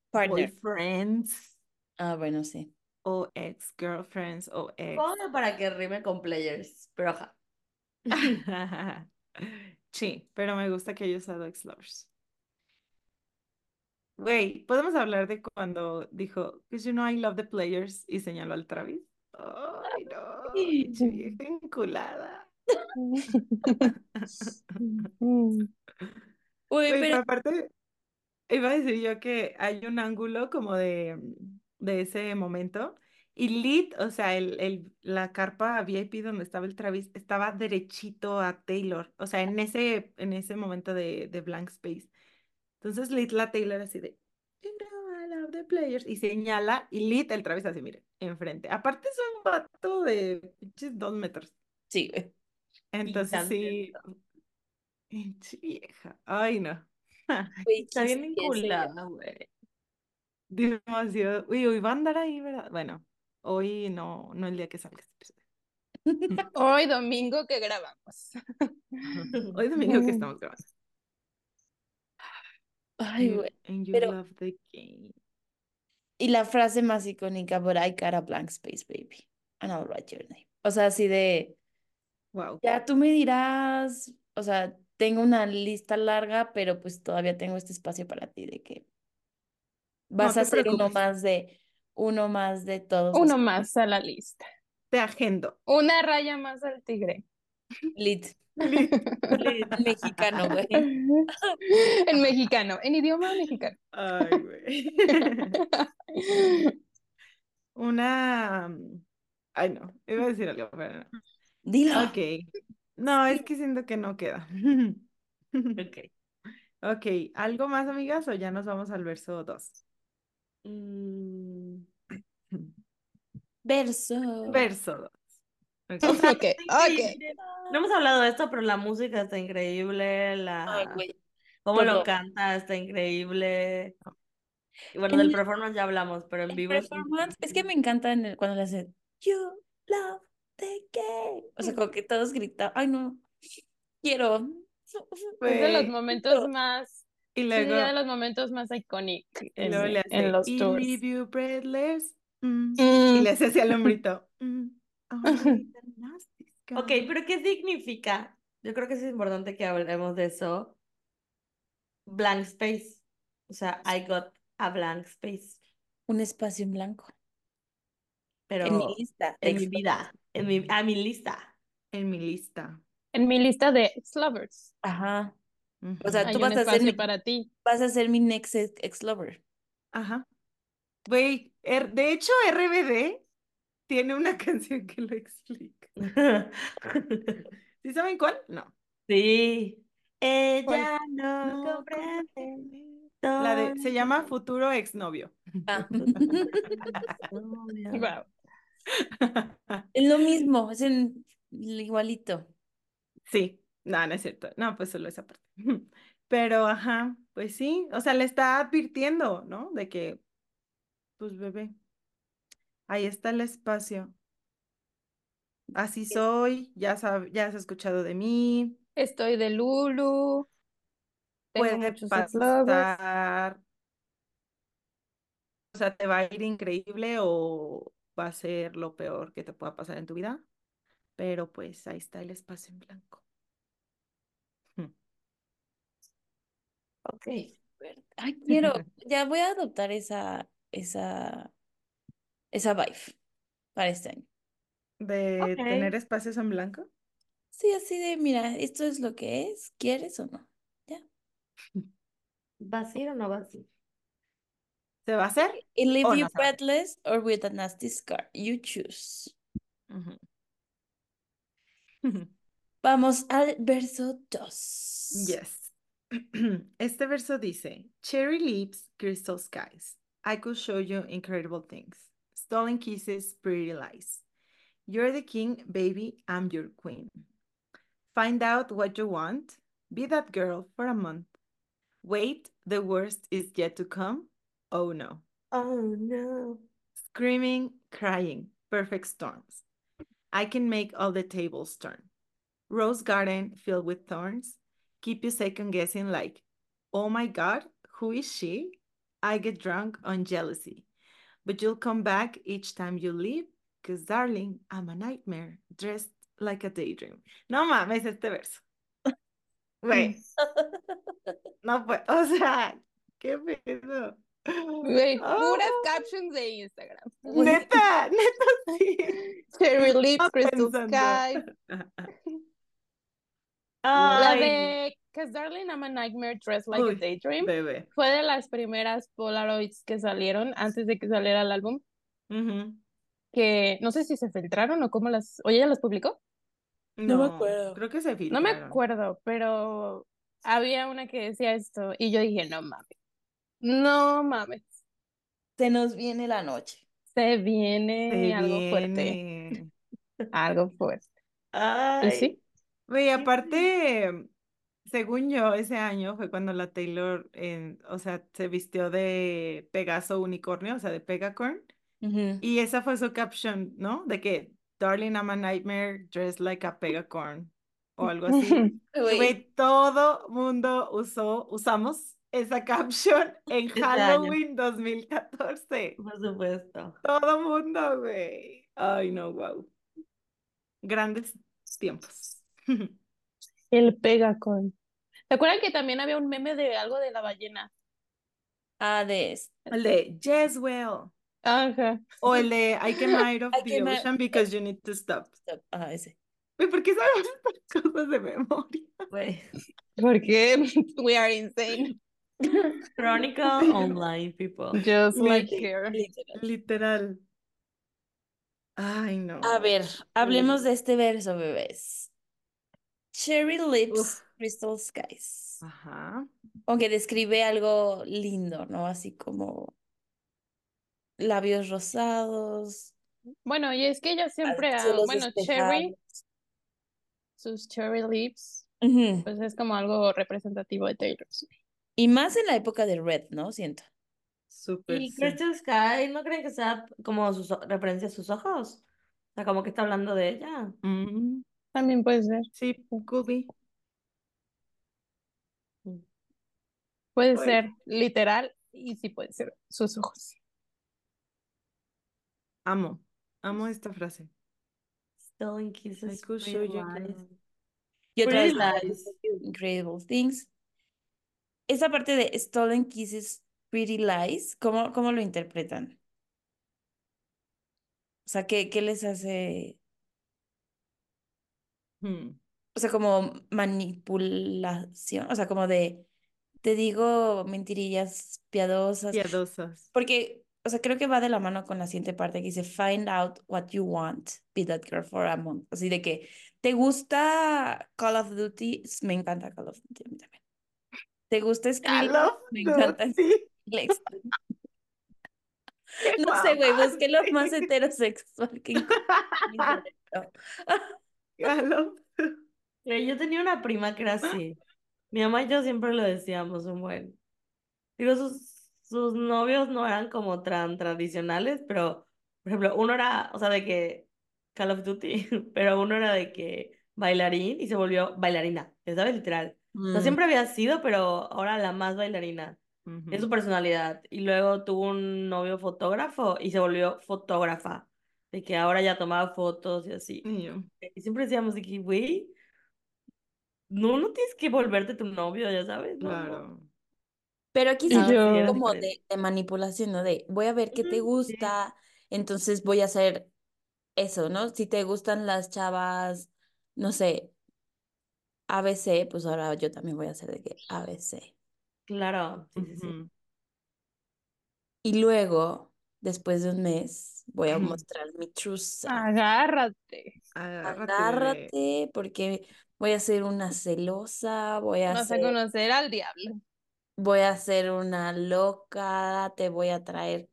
Partner. boyfriends Ah, bueno, sí. o ex girlfriends o ex. Ponle para que rime con players, pero ajá. Sí, pero me gusta que haya usado ex lovers. Güey, ¿podemos hablar de cuando dijo, because you know I love the players y señaló al Travis? Ay, no, vieja enculada. Uy, pero pero aparte, iba a decir yo que hay un ángulo como de, de ese momento. Y Lit, o sea, el, el, la carpa VIP donde estaba el Travis, estaba derechito a Taylor. O sea, en ese, en ese momento de, de blank space. Entonces Lit la Taylor así de, you know, Love the players. Y señala, y Lit el Travis así, mire, enfrente. Aparte es un vato de pinches dos metros. sí, güey. Entonces sí, pinche vieja. Ay, no. Güey, Está bien vinculada, güey. Demasiado. Uy, hoy va a andar ahí, ¿verdad? Bueno, hoy no, no el día que salga este episodio. Hoy domingo que grabamos. Hoy domingo que estamos grabando. Ay, güey. and you pero- love the game. Y la frase más icónica, but I got a blank space, baby. And I'll write your name. O sea, así de, Wow. ya tú me dirás, o sea, tengo una lista larga, pero pues todavía tengo este espacio para ti de que vas a ser uno preocupes. más de, uno más de todos Uno más a la lista. Te agendo. Una raya más al tigre. Lit, Lit. lit mexicano, güey. En mexicano, en idioma mexicano. Ay, güey. Una. mm, Ay, no. Iba a decir algo, pero no. Dilo. Ok. No, es que siento que no queda. Ok. Ok, ¿algo más, amigas? O ya nos vamos al verso 2. Mm, Verso. Verso 2. Ok, ok. No hemos hablado de esto, pero la música está increíble, la cómo lo canta está increíble. Y bueno, En del el- performance ya hablamos, pero en El vivo es performance, es que me encanta en el- cuando le hacen You love the game. O sea, como que todos gritan, ay no, quiero, Es de los momentos más, y sí, de los momentos más icónicos y en, en hace, los "Y tours. leave you breathless. mm", Mm. Y le hace así al hombrito. "Mm, only Ok, sky". pero ¿qué significa? Yo creo que es importante que hablemos de eso. Blank space. O sea, I got a blank space. Un espacio en blanco. Pero En mi lista. en mi vida, en mi, a mi lista. En mi lista. En mi lista de ex-lovers. Ajá. O sea, Hay tú vas a ser mi, para ti. vas a ser mi next ex, ex lover. Ajá. Güey, er- de hecho, RBD tiene una canción que lo explica. ¿Sí saben cuál? No. Sí. Ella ¿Cuál? no comprende. La de, se llama Futuro Exnovio. Ah. Wow. Es lo mismo, es en- igualito. Sí, no, no es cierto. No, pues solo esa parte. Pero, ajá, pues sí, o sea, le está advirtiendo, ¿no? De que, pues bebé, ahí está el espacio. Así soy, ya sab- ya has escuchado de mí, Estoy de Lulu. Puede pasar, o sea, te va a ir increíble o va a ser lo peor que te pueda pasar en tu vida, pero pues ahí está el espacio en blanco. Ok. Ay, quiero, ya voy a adoptar esa, esa, esa vibe para este año. De tener espacios en blanco. Sí, así de, mira, esto es lo que es, ¿quieres o no? Ya. ¿Vas a ir o no vas a ir? ¿Se va a hacer? Y leave you no sabe. breathless or with a nasty scar. You choose. Vamos al verso 2. Yes. Este verso dice, Cherry lips, crystal skies. I could show you incredible things. Stolen kisses, pretty lies. You're the king, baby, I'm your queen. Find out what you want. Be that girl for a month. Wait, the worst is yet to come. Oh no. Oh, no. Screaming, crying, perfect storms. I can make all the tables turn. Rose garden filled with thorns. Keep you second guessing, like, oh my God, who is she? I get drunk on jealousy. But you'll come back each time you leave, because darling, I'm a nightmare dressed like a daydream. No mames este verso. Güey, no pues, o sea, qué pedo. Güey, puras Ah, captions de Instagram. Neta, neta, sí. Cherry lips, crystal sky. La Ay, de Cause Darling, I'm a Nightmare Dressed Like a Uy, Daydream Bebé. fue de las primeras Polaroids que salieron antes de que saliera el álbum. Ujú. Que no sé si se filtraron o cómo las. ¿O ella las publicó? No me No, acuerdo. creo que se No me filtraron. acuerdo, pero había una que decía esto y yo dije, no mames. No mames. Se nos viene la noche. Se viene Se algo fuerte. viene. Algo fuerte. Y ay. sí. Güey, aparte, según yo, ese año fue cuando la Taylor, en- o sea, se vistió de Pegaso unicornio, o sea, de Pegacorn. Ujú. Y esa fue su caption, ¿no? De que, Darling, I'm a nightmare dressed like a Pegacorn. O algo así. Güey, todo mundo usó, usamos esa caption en año. Halloween 2014. Por supuesto. Todo mundo, güey. Ay, no, wow. Grandes tiempos. El Pegacon. ¿Se acuerdan que también había un meme de algo de la ballena? Ah, de este. El de Jezwell. Ajá. O el de I came out of I the out- ocean because you need to stop. Ajá, ese. ¿por qué sabemos estas cosas de memoria? Güey. Porque we are insane. Chronicle Online, people. Just like here. Literal. Literal. Ay, no. A ver, hablemos de este verso, bebés. Cherry lips, Uf. crystal skies. Ajá. Aunque describe algo lindo, ¿no? Así como labios rosados, Bueno, y es que ella siempre, ha- bueno, Cherry, sus cherry lips, pues es como algo representativo de Taylor. Swift. Y más en la época de Red, ¿no? Siento. Súper. Y sí. Crystal Sky, ¿no creen que sea como sus o- referencia a sus ojos? O sea, como que está hablando de ella. Mm, También puede ser. sí, could be. Puede Ay. ser literal y sí puede ser sus ojos. Amo, amo esta frase. Stolen I kisses, could pretty show you lies. can- Y otra vez, lies. Incredible Things. Esa parte de Stolen Kisses, Pretty Lies, ¿cómo, cómo lo interpretan? O sea, ¿qué, qué les hace? Hmm. O sea, como manipulación, o sea, como de, te digo mentirillas piadosas. Piadosas. Porque, o sea, creo que va de la mano con la siguiente parte que dice, find out what you want, be that girl for a month. Así de que, ¿te gusta Call of Duty? Me encanta Call of Duty a mí también. ¿Te gusta of Me encanta No sé, güey, busqué lo más heterosexual que Yo tenía una prima que era así. Mi mamá y yo siempre lo decíamos un buen. Digo, sus, sus novios no eran como tan tradicionales, pero, por ejemplo, uno era, o sea, de que Call of Duty, pero uno era de que bailarín y se volvió bailarina, ya sabes, literal. O sea, Mm, siempre había sido, pero ahora la más bailarina. Es su personalidad. Y luego tuvo un novio fotógrafo y se volvió fotógrafa. De que ahora ya tomaba fotos y así. Y yo, Y siempre decíamos de que, güey, no, no tienes que volverte tu novio, ya sabes, no. Claro. Pero quien yo- como de, de manipulación, ¿no? De voy a ver qué te sí. gusta, entonces voy a hacer eso, ¿no? Si te gustan las chavas, no sé, ABC, pues ahora yo también voy a hacer de que ABC. Claro, sí, sí, sí. Y luego, después de un mes, voy a mostrar mi self. Agárrate. Agárrate. Agárrate, porque voy a ser una celosa, voy a Vas a conocer al diablo. voy a ser una loca, te voy a traer.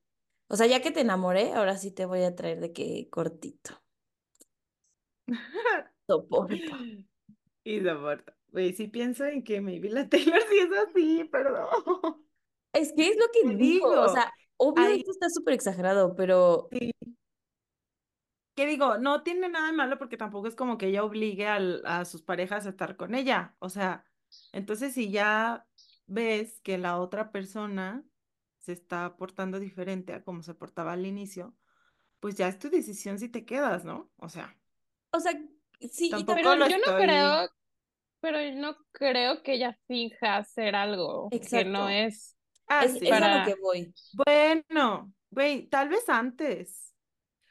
O sea, ya que te enamoré, ahora sí te voy a traer de que cortito. Soporto. Y soporto. Güey, sí pienso en que maybe la Taylor sí es así, perdón. Es que es lo que Te digo, o digo, sea, obvio hay- esto está súper exagerado, pero ¿Qué digo? No tiene nada de malo porque tampoco es como que ella obligue al- a sus parejas a estar con ella. O sea, entonces si ya ves que la otra persona se está portando diferente a como se portaba al inicio, pues ya es tu decisión si te quedas, ¿no? O sea, O sea, sí, y Tampoco Pero lo yo no estoy- creo, pero no creo que ella finja hacer algo que no es. Ah, es, sí. es a lo Para- que voy. Bueno, güey, tal vez antes.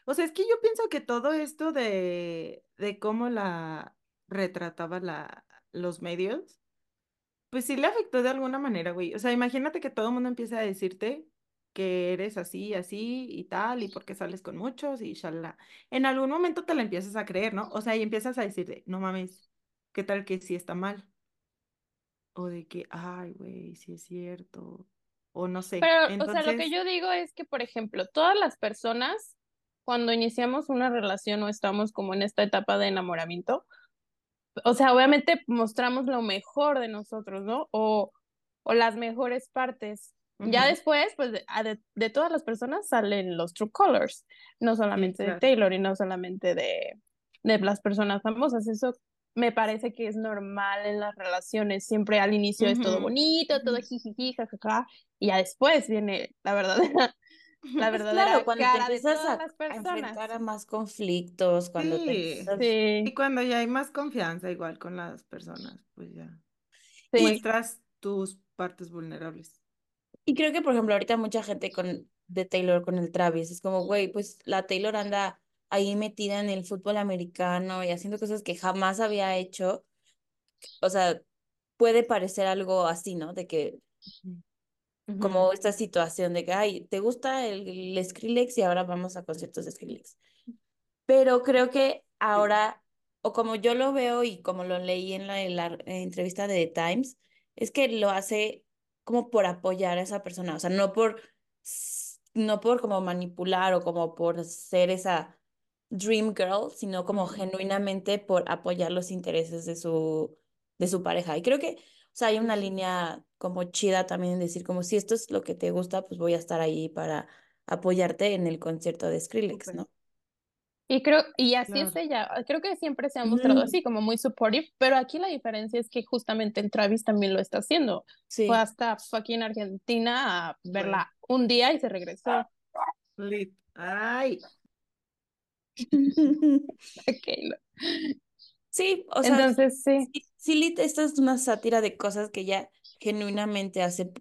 O sea, es que yo pienso que todo esto de, de cómo la retrataba la, los medios, pues sí le afectó de alguna manera, güey. O sea, imagínate que todo el mundo empieza a decirte que eres así, así y tal, y porque sales con muchos y shalala. En algún momento te la empiezas a creer, ¿no? O sea, y empiezas a decirte, no mames, ¿qué tal que sí está mal? O de que, ay, güey, sí es cierto. O no sé. Pero, o sea, lo que yo digo es que, por ejemplo, todas las personas, cuando iniciamos una relación o estamos como en esta etapa de enamoramiento, o sea, obviamente mostramos lo mejor de nosotros, ¿no? O, o las mejores partes. Ya después, pues, de, de- de todas las personas salen los true colors, no solamente de. Taylor y no solamente de, de las personas famosas. Eso me parece que es normal en las relaciones. Siempre al inicio es todo bonito, todo jijiji, jajaja, y ya después viene la verdadera, la Pues verdadera claro, cuando te de empiezas todas a, las a personas. enfrentar a más conflictos, cuando te Sí. empiezas... Y Sí, cuando ya hay más confianza igual con las personas, pues ya sí. muestras tus partes vulnerables. Y creo que, por ejemplo, ahorita mucha gente con de Taylor con el Travis es como, güey, pues la Taylor anda ahí metida en el fútbol americano y haciendo cosas que jamás había hecho. O sea, puede parecer algo así, ¿no? De que como esta situación de que, ay, ¿te gusta el, el Skrillex? Y ahora vamos a conciertos de Skrillex. Pero creo que ahora, o como yo lo veo y como lo leí en la, en la entrevista de The Times, es que lo hace como por apoyar a esa persona, o sea, no por, no por como manipular o como por ser esa dream girl, sino como genuinamente por apoyar los intereses de su, de su pareja. Y creo que, o sea, hay una línea como chida también en decir como si esto es lo que te gusta, pues voy a estar ahí para apoyarte en el concierto de Skrillex. ¿no? Y creo, y así Claro. es ella. Creo que siempre se ha mostrado así, como muy supportive, pero aquí la diferencia es que justamente el Travis también lo está haciendo. Sí. Fue hasta fucking Argentina a verla un día y se regresó. Ay, Sí, o sea, Entonces, sí. sí, esta es una sátira de cosas que ella genuinamente hace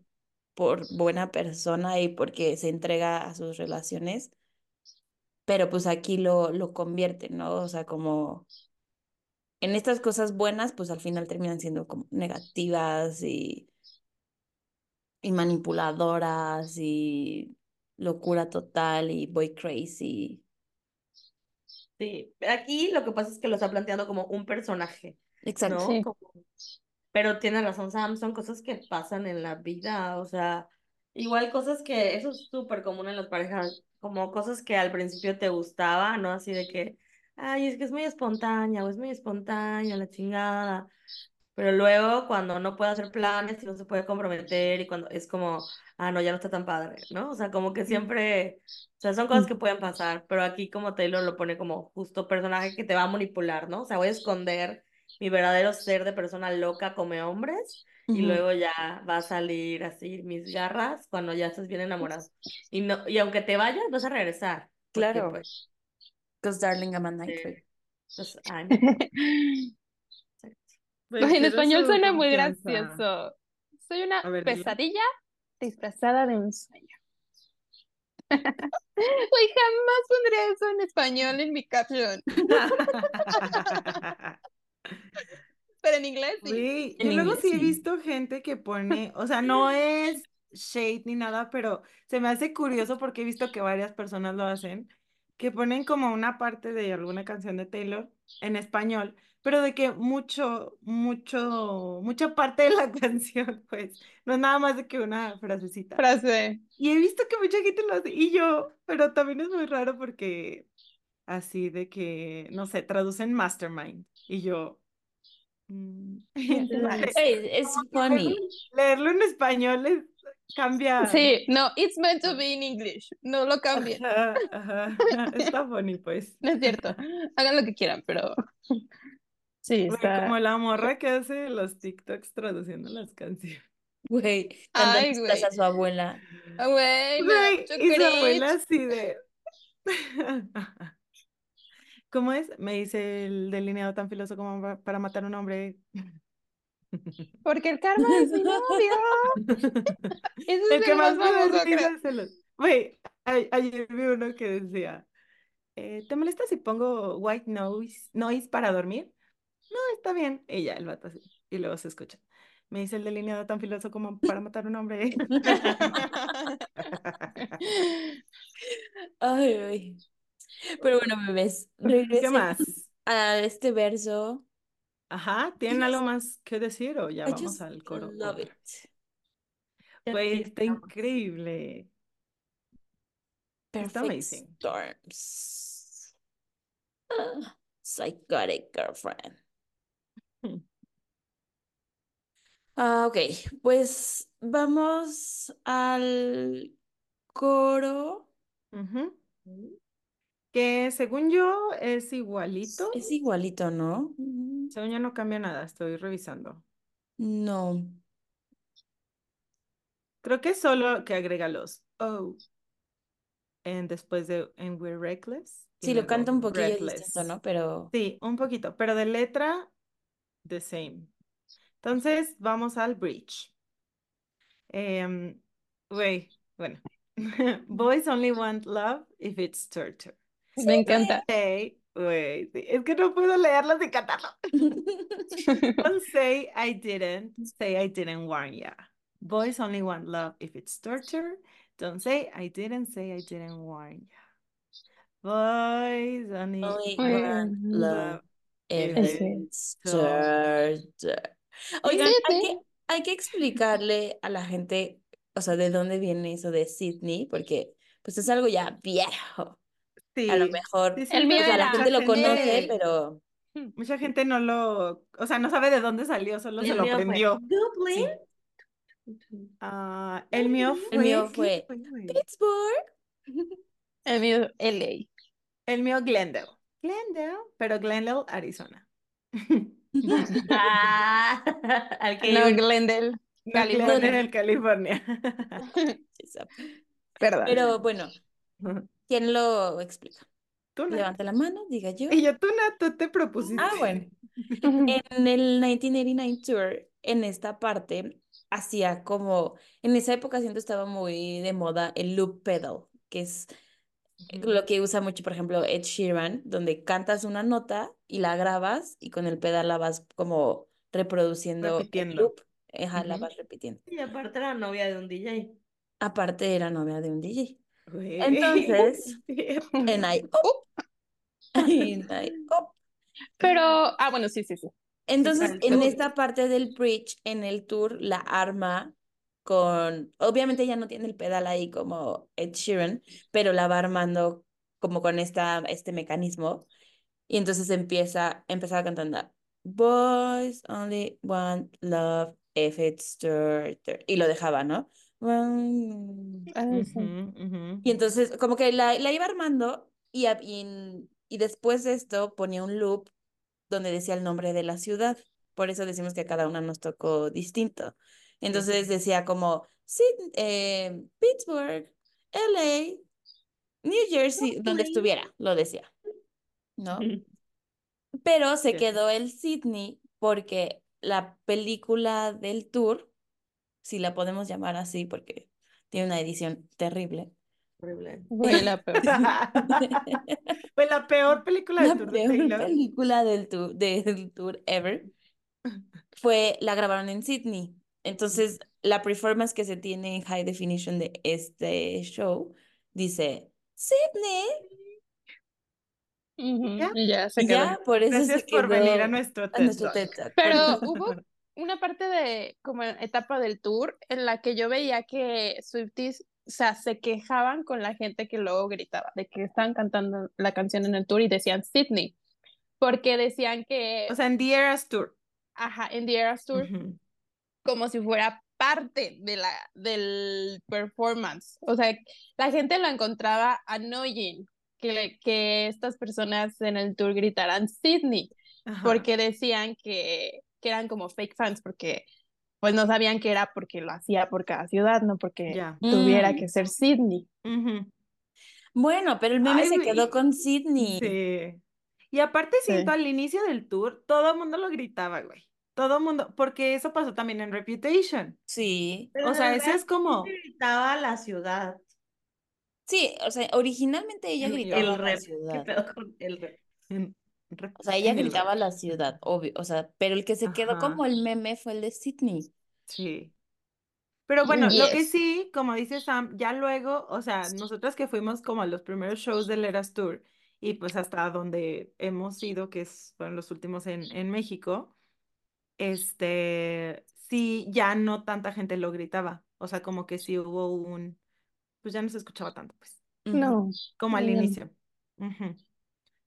por buena persona y porque se entrega a sus relaciones, pero pues aquí lo, lo convierte, ¿no? O sea, como en estas cosas buenas, pues al final terminan siendo como negativas y, y manipuladoras y locura total y boy crazy. Sí, aquí lo que pasa es que lo está planteando como un personaje, Exacto. ¿no? Sí. Como- Pero tiene razón, Sam, son cosas que pasan en la vida, o sea, igual cosas que, eso es súper común en las parejas, como cosas que al principio te gustaba, ¿no? Así de que, ay, es que es muy espontánea, o es muy espontánea, la chingada. Pero luego cuando no puede hacer planes y no se puede comprometer y cuando es como, ah, no, ya no está tan padre, ¿no? O sea, como que siempre, o sea, son cosas que pueden pasar, pero aquí como Taylor lo pone como justo personaje que te va a manipular, ¿no? O sea, voy a esconder mi verdadero ser de persona loca come hombres y Ujú. luego ya va a salir así mis garras cuando ya estás bien enamorado. Y no, y aunque te vayas, vas a regresar. Porque Claro. pues, Because darling, I'm a night bird. pues, en español su suena muy gracioso. Soy una ver, pesadilla disfrazada de un sueño. Jamás pondría eso en español en mi caption. Pero en inglés sí. En yo luego inglés, sí he visto gente que pone, o sea, no es shade ni nada, pero se me hace curioso porque he visto que varias personas lo hacen, que ponen como una parte de alguna canción de Taylor en español, pero de que mucho, mucho, mucha parte de la canción, pues, no es nada más de que una frasecita. Frase. Y he visto que mucha gente lo hace, y yo, pero también es muy raro porque así de que, no sé, traducen mastermind, y yo... mm, it's funny. Leerlo en español es, cambia. Sí, no, it's meant to be in English. No lo cambien. Ajá, ajá, Está funny, pues. No es cierto. Hagan lo que quieran, pero sí, está. como la morra que hace los TikToks traduciendo las canciones. Güey, cantando güey. a su abuela. Güey, Güey, y su abuela así de. ¿Cómo es? Me dice el delineado tan filoso como pa- para matar a un hombre. Porque el karma es mi novio. Es El que el más más me Güey, ayer vi uno que decía, eh, ¿te molesta si pongo white noise, noise para dormir? No, está bien. Y ya, el vato así. Y luego se escucha. Me dice el delineado tan filoso como para matar a un hombre. Ay, ay. Pero bueno, bebés, ¿Qué más? a este verso. Ajá, ¿tienen algo más que decir o ya I vamos al coro? love it. Güey, está increíble. Está Perfect amazing. storms. Ah, psychotic girlfriend. Hmm. Ah, ok, pues vamos al coro. Ujú. Que según yo es igualito. Es igualito, ¿no? Según yo no cambia nada, estoy revisando. No. Creo que solo que agrega los oh en después de and we're reckless y Sí, lo luego canta un poquillo distinto, breathless. ¿no? Pero Sí, un poquito, pero de letra the same. Entonces vamos al bridge. Em, Güey, bueno. Boys only want love if it's torture. Me encanta. Say, güey, sí, es que no puedo leerlo sin cantarlo. Don't say I didn't, say I didn't warn ya. Boys only want love if it's torture. Don't say I didn't, say I didn't warn ya. Boys only Only want love torture. Oigan, Sí, hay sí. que, hay que explicarle a la gente, o sea, de dónde viene eso de Sydney, porque pues es algo ya viejo. A lo Sí, mejor, sí, siento mío sea, la gente lo conoce, pero Mucha gente no lo, o sea, no sabe de dónde salió, solo se El lo aprendió. Dublín. Ah, el mío fue, El mío ¿qué fue fue? Pittsburgh. El mío, LA. El mío, Glendale. Glendale, pero Glendale, Arizona. Ah, No, Glendale. No, California. Glendale, California. Perdón. Pero bueno, ¿quién lo explica? Tú, Nat. Levante la mano, diga yo. Y yo, tú, Nat, tú te propusiste. Ah, bueno. En el 1989 Tour, en esta parte, hacía como, en esa época siento estaba muy de moda el loop pedal, que es lo que usa mucho, por ejemplo, Ed Sheeran, donde cantas una nota y la grabas y con el pedal la vas como reproduciendo el Repitiendo. loop. Ajá, la vas repitiendo. Y aparte era novia de un DJ. Aparte era novia de un DJ. Entonces. En I. En I. Pero, ah, bueno, sí, sí, sí. Entonces, en esta parte del bridge, en el tour, la arma con, obviamente ya no tiene el pedal ahí como Ed Sheeran, pero la va armando como con esta, este mecanismo. Y entonces empieza, empezaba cantando, Boys only want love if it's stir", y lo dejaba, ¿no? Ah, sí. Ujú, ujú. Y entonces, como que la, la iba armando y, y, y después de esto ponía un loop donde decía el nombre de la ciudad. Por eso decimos que a cada una nos tocó distinto. Entonces decía como Sid- eh, Pittsburgh, LA, New Jersey, donde estuviera, lo decía, ¿no? Pero se quedó el Sydney porque la película del tour, si la podemos llamar así porque tiene una edición terrible. Horrible. Güey, la peor. Fue la peor película de La Tour de peor Taylor. película del tour, del tour ever fue, la grabaron en Sydney. Entonces, la performance que se tiene en high definition de este show dice Sydney. ¿Ya? Y ya se quedó. ya, por eso Gracias se por venir a nuestro a TED nuestro Talk. TED Talk. Pero hubo una parte de como etapa del tour en la que yo veía que Swifties, o sea, se quejaban con la gente que luego gritaba, de que estaban cantando la canción en el tour y decían Sydney, porque decían que, O sea, en The Eras Tour. ajá, en The Eras Tour. Como si fuera parte de la, del performance. O sea, la gente lo encontraba annoying, que, le- que estas personas en el tour gritaran Sydney Ajá. porque decían que, que eran como fake fans, porque pues no sabían que era porque lo hacía por cada ciudad, no porque tuviera Mm. que ser Sydney. Bueno, pero el meme Ay, se quedó con Sydney. Sí. Y aparte Sí. siento al inicio del tour, todo el mundo lo gritaba, güey. Todo el mundo, porque eso pasó también en Reputation. Sí. Pero O sea, ese es como, gritaba la ciudad. Sí, o sea, originalmente ella El, gritaba el la rep. ¿Qué ciudad. pedo con el rep? O sea, ella gritaba la ciudad, obvio. O sea, pero el que se quedó Ajá. como el meme fue el de Sydney. Sí. Pero bueno, lo que sí, como dice Sam, ya luego, o sea, nosotras que fuimos como a los primeros shows del Eras Tour y pues hasta donde hemos ido, que es, fueron los últimos en, en México, este, sí, ya no tanta gente lo gritaba. O sea, como que sí hubo un, pues ya no se escuchaba tanto, pues. No. como al no. inicio.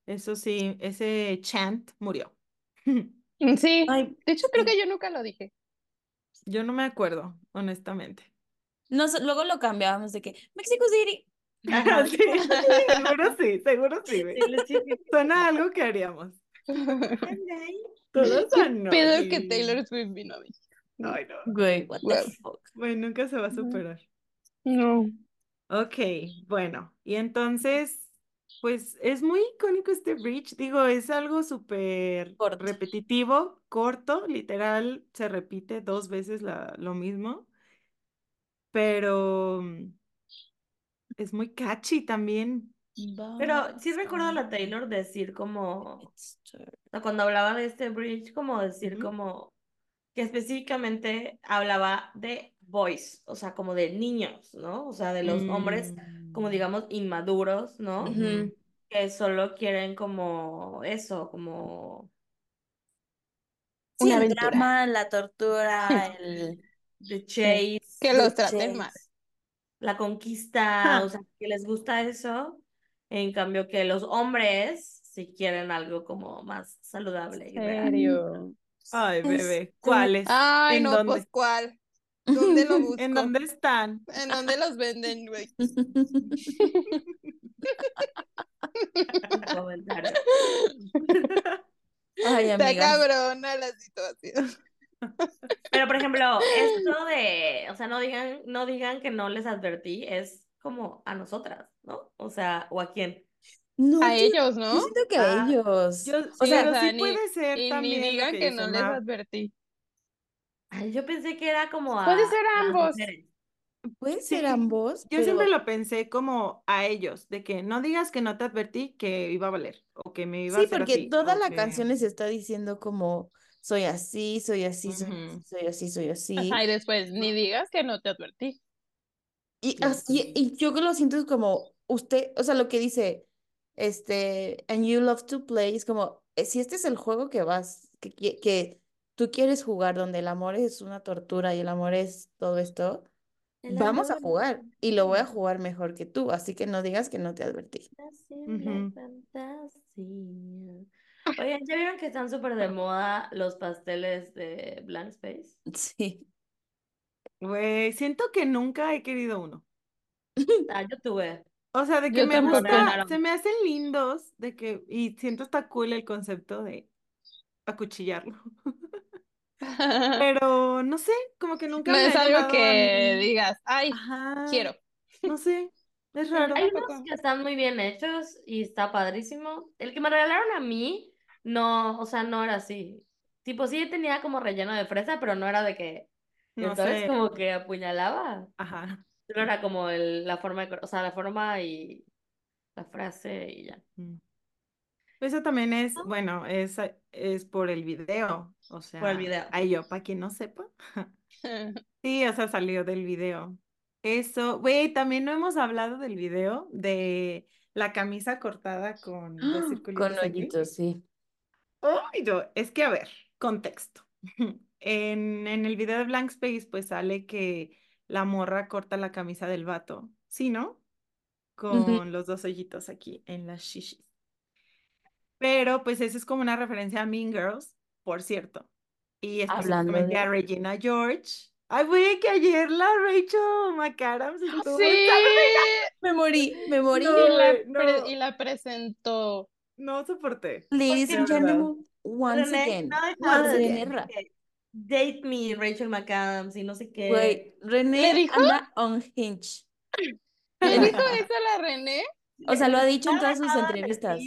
Eso sí, ese chant murió. Sí, Ay, de hecho creo sí. que yo nunca lo dije. Yo no me acuerdo, honestamente. Nos- luego lo cambiábamos de que Mexico City. Ajá. Sí, seguro sí, seguro sí, güey. Sí, sí, sí. Suena algo que haríamos. Todos ¿Qué annoying. pedo que Taylor Swift vino a México? Ay, no. Güey, what the fuck. Güey, nunca se va a superar. No. Ok, bueno, y entonces, pues es muy icónico este bridge, digo, es algo súper repetitivo, corto, literal, se repite dos veces la- lo mismo, pero mm, es muy catchy también. Pero sí recuerdo a la Taylor decir como, cuando hablaba de este bridge, como decir como que específicamente hablaba de boys, o sea, como de niños, ¿no? O sea, de los hombres, como Mm, digamos, inmaduros, ¿no? Que solo quieren como eso, como Sí, Una el aventura. drama, la tortura, el... the chase, Que los traten mal. la conquista, o sea, que les gusta eso. En cambio que los hombres si quieren algo como más saludable y real. serio? Ay, bebé, ¿cuáles? Ay, ¿En no, dónde? pues ¿cuál? ¿Dónde lo busco? ¿En dónde están? ¿En dónde los venden, güey? Ay, Está cabrona la situación. Pero, por ejemplo, esto de, o sea, no digan, no digan que no les advertí, es como a nosotras, ¿no? O sea, o a quién. No, A yo- ellos, Yo ¿no? siento que Ah, a ellos. Yo, o sí, sea, pero o sea, sí ni- puede ser Y ni también lo digan que no les advertí. Ay, yo pensé que era como a Puede ser ambos. puede ser Sí, ambos, Yo pero siempre lo pensé como a ellos, de que no digas que no te advertí que iba a valer o que me iba a sí, hacer porque así. toda la que- canción les está diciendo como soy así, soy así, soy así, soy así, soy así. Ajá, y después, ni digas que no te advertí. Y, Sí. así- y yo que lo siento es como usted, o sea, lo que dice, este, and you love to play, es como, eh, si este es el juego que vas, que, que tú quieres jugar, donde el amor es una tortura y el amor es todo esto, El vamos a jugar y lo voy a jugar mejor que tú, así que no digas que no te advertí. Ujú. fantasía. Oigan, ¿ya vieron que están súper de moda los pasteles de Blank Space? Sí. Güey, siento que nunca he querido uno. Ah, yo tuve. O sea, de que Yo me tampoco. gusta, se me hacen lindos, de que, y siento está cool el concepto de acuchillarlo. Pero no sé, como que nunca No me es algo que digas, ay, Ajá, quiero. no sé, es raro. Hay unos que están muy bien hechos y está padrísimo. El que me regalaron a mí, no, o sea, no era así. Tipo, sí tenía como relleno de fresa, pero no era de que, No ¿sabes? sé. Como que apuñalaba. Ajá. Solo era como el, la forma, de o sea, la forma y la frase y ya. Mm. Eso también es, Ah. bueno, es, es por el video. O sea, Por el video. ay, yo, para quien no sepa. Sí, o sea, salió del video. Eso, güey, también no hemos hablado del video de la camisa cortada con. Con circulitos aquí. hoyitos, sí. Ay, no, es que a ver, contexto. En, en el video de Blank Space, pues sale que la morra corta la camisa del vato, ¿sí, no? Con los dos hoyitos aquí en las shishis. Pero pues eso es como una referencia a Mean Girls, por cierto. Y específicamente a de- Regina George. Ay, güey, que ayer la Rachel McAdams estuvo Sí, Me morí, me morí. No, y la, no. y la presentó. No soporté. Ladies and gentlemen, once again, once again. Date me, Rachel McAdams y no sé qué. Güey, René ¿Le dijo? anda unhinged. ¿Le dijo eso a la René? O sea, lo ha dicho en todas sus de entrevistas.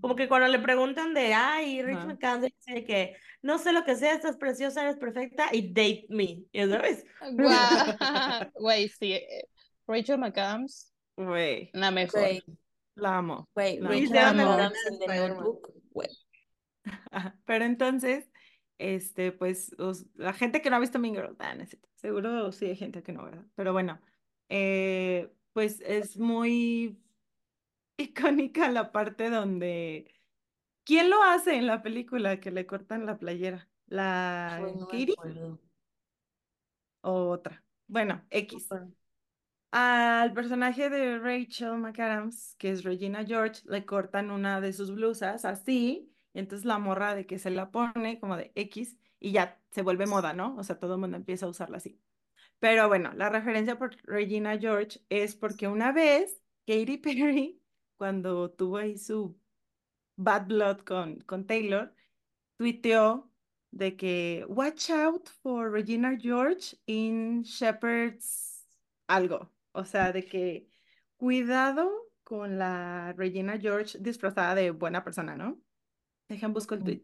Como que cuando le preguntan de, ay, Rachel Ajá. McAdams, dice que no sé lo que sea, estás preciosa, eres perfecta y date me. ¿Y sabes? Guau. Güey, sí. eh, Rachel McAdams, Güey, la mejor. Güey, la amo. güey. Rachel McAdams en The. Notebook. Güey. Pero entonces, este, pues, os- la gente que no ha visto Mean Girls, cierto, seguro sí hay gente que no, ¿verdad? Pero bueno, eh, pues es muy icónica la parte donde, ¿quién lo hace en la película que le cortan la playera? ¿La Katie o otra? Bueno, X. Al personaje de Rachel McAdams, que es Regina George, le cortan una de sus blusas así, entonces la morra de que se la pone como de X y ya se vuelve moda, ¿no? O sea, todo el mundo empieza a usarla así. Pero bueno, la referencia por Regina George es porque una vez Katy Perry, cuando tuvo ahí su bad blood con, con Taylor, tuiteó de que watch out for Regina George in Shepherd's algo. O sea, de que cuidado con la Regina George disfrazada de buena persona, ¿no? Dejen busco el Ujú. tweet.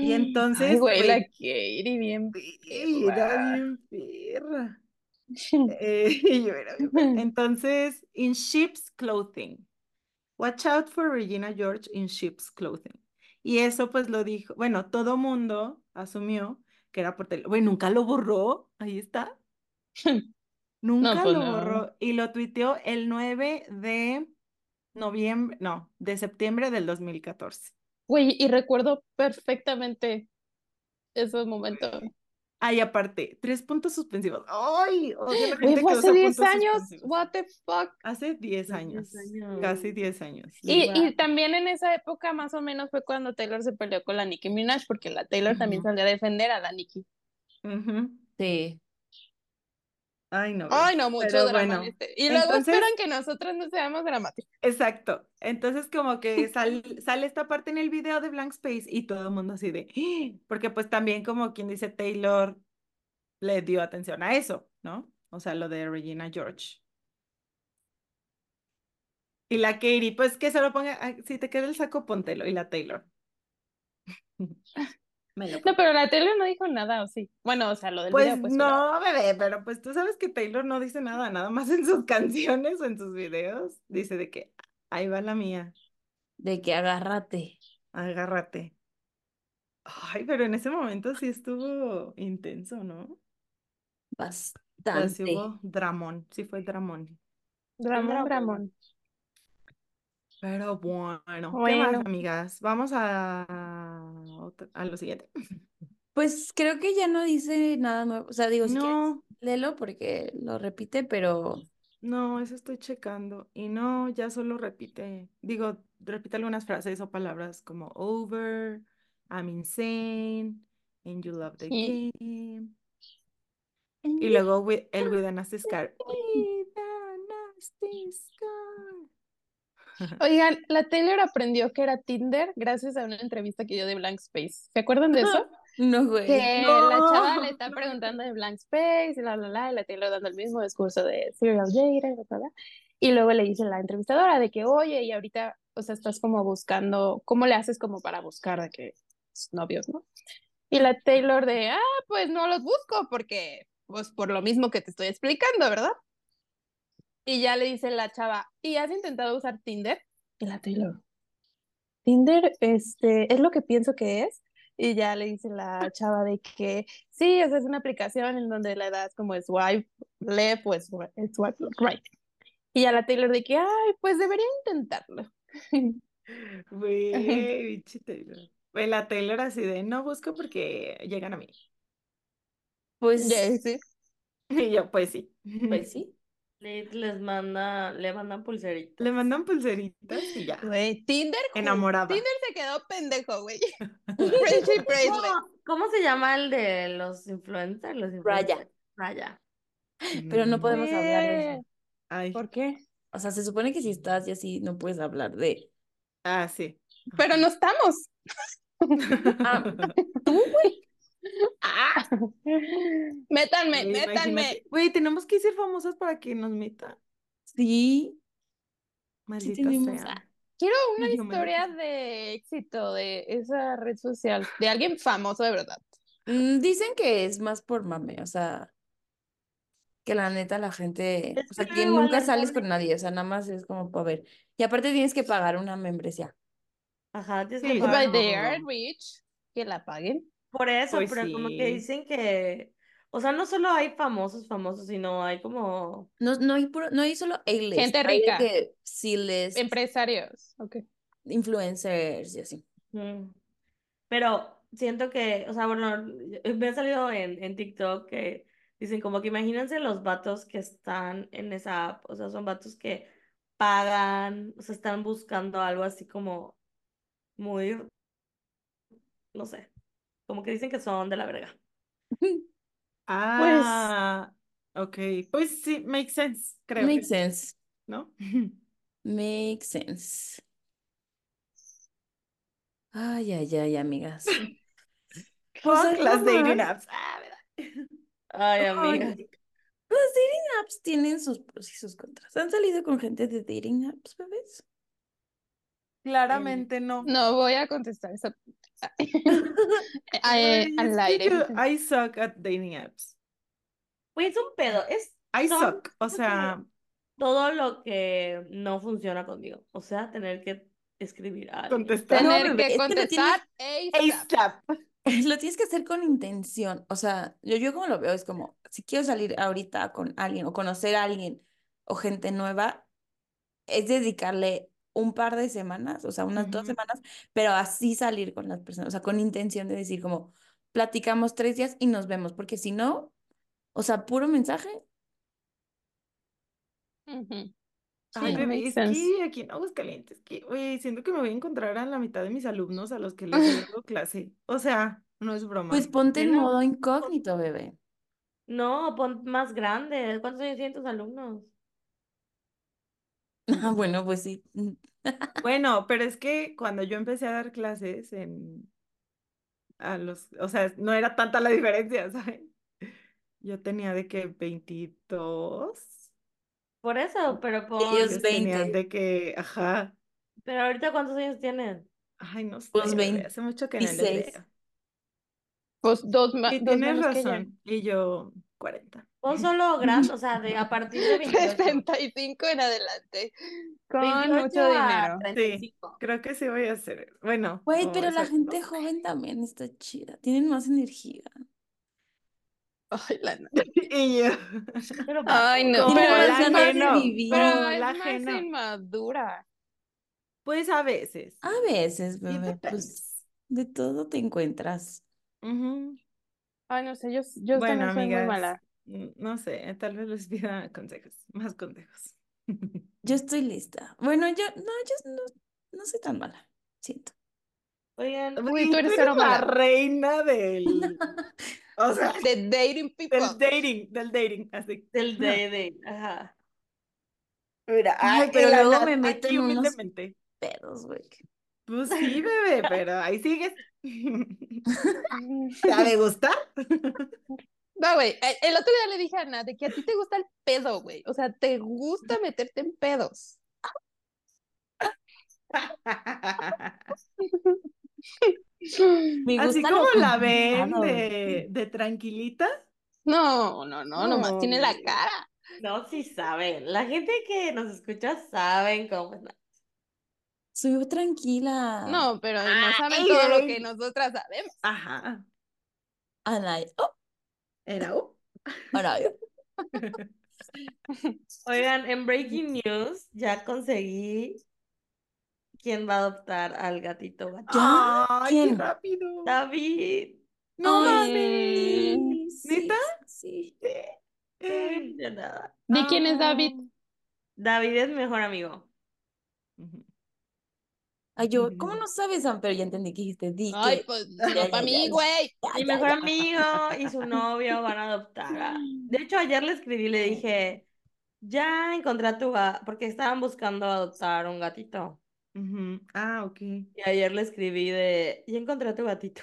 Y entonces, Ay, güey, la Katie bien sí, era bien perra. Eh, yo era bien perra. Entonces, in sheep's clothing. Watch out for Regina George in sheep's clothing. Y eso pues lo dijo, bueno, todo mundo asumió que era por tele. Güey, nunca lo borró, ahí está. Nunca pues lo no. borró y lo tuiteó el 9 de noviembre, no, de septiembre del 2014. Güey, y recuerdo perfectamente esos momentos. Ay, aparte, tres puntos suspensivos. ¡Ay! Fue que hace usa 10 puntos años. suspensivos. What the fuck. Hace 10 Hace años, 10 años. casi 10 años. Y, y también en esa época más o menos fue cuando Taylor se peleó con la Nicki Minaj, porque la Taylor también salió a defender a la Nicki. Ujú. Sí. Ay, no. Ay, no, mucho Pero drama en bueno, este. Y luego entonces- esperan que nosotras no seamos dramáticos. Exacto. Entonces como que sal- sale esta parte en el video de Blank Space y todo el mundo así de, "Ah", porque pues también como quien dice Taylor le dio atención a eso, ¿no? O sea, lo de Regina George. Y la Katie, pues que se lo ponga, si te queda el saco, póntelo. Y la Taylor. Me lo No, pero la tele no dijo nada, ¿o sí? Bueno, o sea, lo del Pues video, pues, pero- no, bebé, pero pues tú sabes que Taylor no dice nada, nada más en sus canciones o en sus videos. Dice de que ahí va la mía. De que agárrate. Agárrate. Ay, pero en ese momento sí estuvo intenso, ¿no? O sea, sí Bastante. hubo dramón, sí fue dramón. Dramón, Dramón. Pero bueno, ¿qué más, Bueno. amigas? Vamos a, a lo siguiente. Pues creo que ya no dice nada nuevo. O sea, digo, si quieres, No, léelo porque lo repite, pero no, eso estoy checando. Y no, ya solo repite, digo, repite algunas frases o palabras como over, I'm insane, and you love the game. Y luego with- el with a nasty scar. With a nasty scar. Oigan, la Taylor aprendió que era Tinder gracias a una entrevista que dio de Blank Space. ¿Se acuerdan de eso? no, güey. Que la chava le está preguntando de Blank Space y la, la, la, y la Taylor dando el mismo discurso de Serial bla, bla. Y luego le dice la entrevistadora de que, oye, y ahorita, o sea, estás como buscando, ¿cómo le haces como para buscar de que pues, novios, ¿no? Y la Taylor de, ah, pues no los busco porque, pues por lo mismo que te estoy explicando, ¿verdad? Y ya le dice la chava, ¿y has intentado usar Tinder? Y la Taylor, Tinder, este, es lo que pienso que es. Y ya le dice la chava de que sí, o sea, es una aplicación en donde le das como swipe left o swipe, swipe right. Y ya la Taylor de que, ay, pues debería intentarlo. Güey, Taylor. La Taylor así de no busco porque llegan a mí. Pues, Ya, sí. Y yo, pues sí. pues sí. Le- Les manda, le mandan pulseritas. Le mandan pulseritas y ya. Güey, Tinder, Enamorada. Tinder se quedó pendejo, güey. Friendship bracelet. ¿Cómo, cómo se llama el de los influencers? Los Raya. influencers. Raya. Pero no Mm, podemos hablar de eso. Ay, ¿Por qué? O sea, se supone que si estás y así no puedes hablar de. ah, sí. Pero no estamos. Ah, tú, güey. Ah. Métanme, métanme. Güey, tenemos que ser famosas para que nos metan. Sí. Maldita sea. Quiero una historia de éxito de esa red social, de alguien famoso de verdad. Mm, Dicen que es más por mame, o sea, que la neta la gente, Es o sea, que nunca sales con nadie, o sea, nada más es como para ver. Y aparte tienes que pagar una membresía. Ajá, tienes Sí, que pagar. they are no. rich, que la paguen. Por eso, Pues pero como que sí. dicen que, o sea, no solo hay famosos, famosos, sino hay como, No, no hay puro, no hay solo A-list, Gente rica. que C-list, Empresarios. Ok. influencers y así. mm, pero siento que, o sea, bueno, me ha salido en, en TikTok que dicen como que imagínense los vatos que están en esa app, o sea, son vatos que pagan, o sea, están buscando algo así como muy, no sé, como que dicen que son de la verga. Ah, ok. Pues sí, makes sense, creo. Makes sense, ¿No? makes sense. Ay, ay, ay, amigas. Pues las dating apps. Ah, ¿verdad? Ay, Ay, amiga. Las dating apps tienen sus pros y sus contras. ¿Han salido con gente de dating apps, bebés? Claramente no. No voy a contestar esa pregunta. Eh, al aire. I suck at dating apps. Pues es un pedo, es I Son suck. O sea, todo lo que no funciona conmigo. O sea, tener que escribir a alguien. contestar. No, Tener bebé, que es que lo contestar ASAP. ASAP. Lo tienes que hacer con intención. O sea, yo, yo como lo veo es como, si quiero salir ahorita con alguien o conocer a alguien o gente nueva, es dedicarle un par de semanas, o sea, unas dos semanas, pero así salir con las personas, o sea, con intención de decir como, platicamos tres días y nos vemos, porque si no, o sea, puro mensaje, Ujú. Ay, Sí, bebé, es que aquí en Aguascalientes, que, oye, siento que me voy a encontrar a la mitad de mis alumnos a los que les doy clase. O sea, no es broma. pues ponte en modo incógnito, bebé. No, pon más grande. ¿Cuántos años tienen tus alumnos? Ah, bueno, pues sí. Bueno, pero es que cuando yo empecé a dar clases en a los, o sea, no era tanta la diferencia, ¿saben? Yo tenía de que 22. Por eso, pero pon. Ellos Ellos tenían 20. de que, ajá. Pero ahorita, ¿cuántos años tienen? Ay, no sé, Pues bebé, hace mucho que no les 26. veo. Pues dos, ma- Y dos tienes menos que ella. razón. Y yo, 40. Pon solo grande, o sea, de a partir de 28. 65 en adelante. Con 28 mucho a dinero. 35. Creo que sí voy a hacer. Bueno, Güey, pero la gente joven también está chida. Tienen más energía. Ay, la no. Y yo. Pero Ay, no. Pero la más, vivir. pero como es la más inmadura. Pues a veces. A veces, bebé, pues de todo te encuentras. Ujú. Ay, no sé, yo, yo Bueno, también soy muy mala. Mm, no sé, tal vez les pida consejos, más consejos. Yo estoy lista. Bueno, yo no, yo no, no soy tan mala. Siento. Oigan, Uy, tú eres la mala. reina del, o sea, De dating people. del dating, del dating, así. del de, de, ajá. Mira, Ay, ay, pero luego me meto en unos humildemente. pedos, güey. Pues sí, bebé, pero ahí sigues. ¿Te ha de gustar? No, güey, el, el otro día le dije a Ana de que a ti te gusta el pedo, güey. O sea, te gusta meterte en pedos. Me Así como la ven de, de tranquilita. No, no, no, nomás No, tiene la cara. No, sí saben. La gente que nos escucha saben cómo es. Soy tranquila. No, pero no saben Ay, todo lo que nosotras sabemos. Ajá. Ana, oh, Era uh. Oigan, en Breaking News ya conseguí quién va a adoptar al gatito. ¿Ya? Ay, qué ¿Quién? rápido. David. No mames. sí, ¿Neta? Sí. Estoy muy emocionada. ¿De quién es David? David es mi mejor amigo. Ay, yo, ¿cómo no sabes, Sam? Pero ya entendí que dijiste, di Ay, que. pues Ya, para ya, mí, güey. Mi mejor ya. amigo y su novio van a adoptar. a- De hecho, ayer le escribí, le dije, ya encontré a tu gato, porque estaban buscando adoptar un gatito. Ah, ok. Y ayer le escribí de, ya encontré a tu gatito.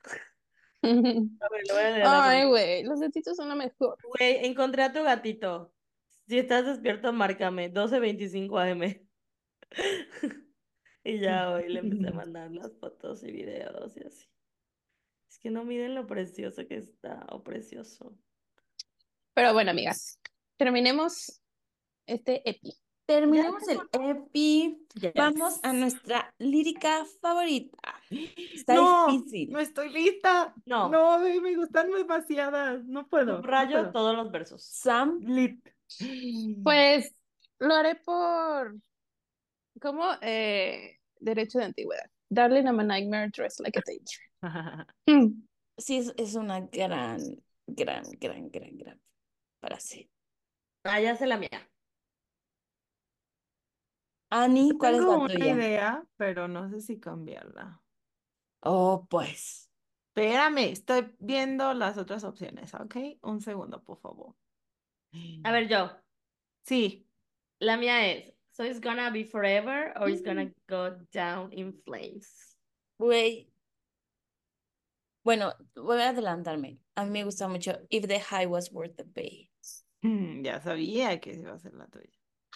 A ver, le voy a leer la Ay, güey, los gatitos son lo mejor. Güey, encontré a tu gatito. Si estás despierto, márcame. 12.25 AM. Y ya hoy le empecé a mandar las fotos y videos y así. Es que no miren lo precioso que está, o precioso. Pero bueno, amigas, terminemos este epi. Terminemos el EPI. Yes. Vamos a nuestra lírica favorita. Está No, difícil. no estoy lista. No. No, me, gustan demasiadas. No puedo. no Subrayo puedo. todos los versos. Sam, Lit. Pues lo haré por, ¿cómo? Eh, derecho de antigüedad. Darling, I'm a nightmare dressed like a danger. Mm. sí, es, es una gran, gran, gran, gran, gran frase. Ah, ya sé la mía. Ani, ¿cuál es Tengo la una tuya? idea, pero no sé si cambiarla. Oh, pues. Espérame, estoy viendo las otras opciones, ¿ok? Un segundo, por favor. A ver, yo. Sí. La mía es, so it's gonna be forever or it's gonna go down in flames. Güey. Bueno, voy a adelantarme. A mí me gusta mucho If the High Was Worth the Pay. Ya sabía que iba a ser la tuya.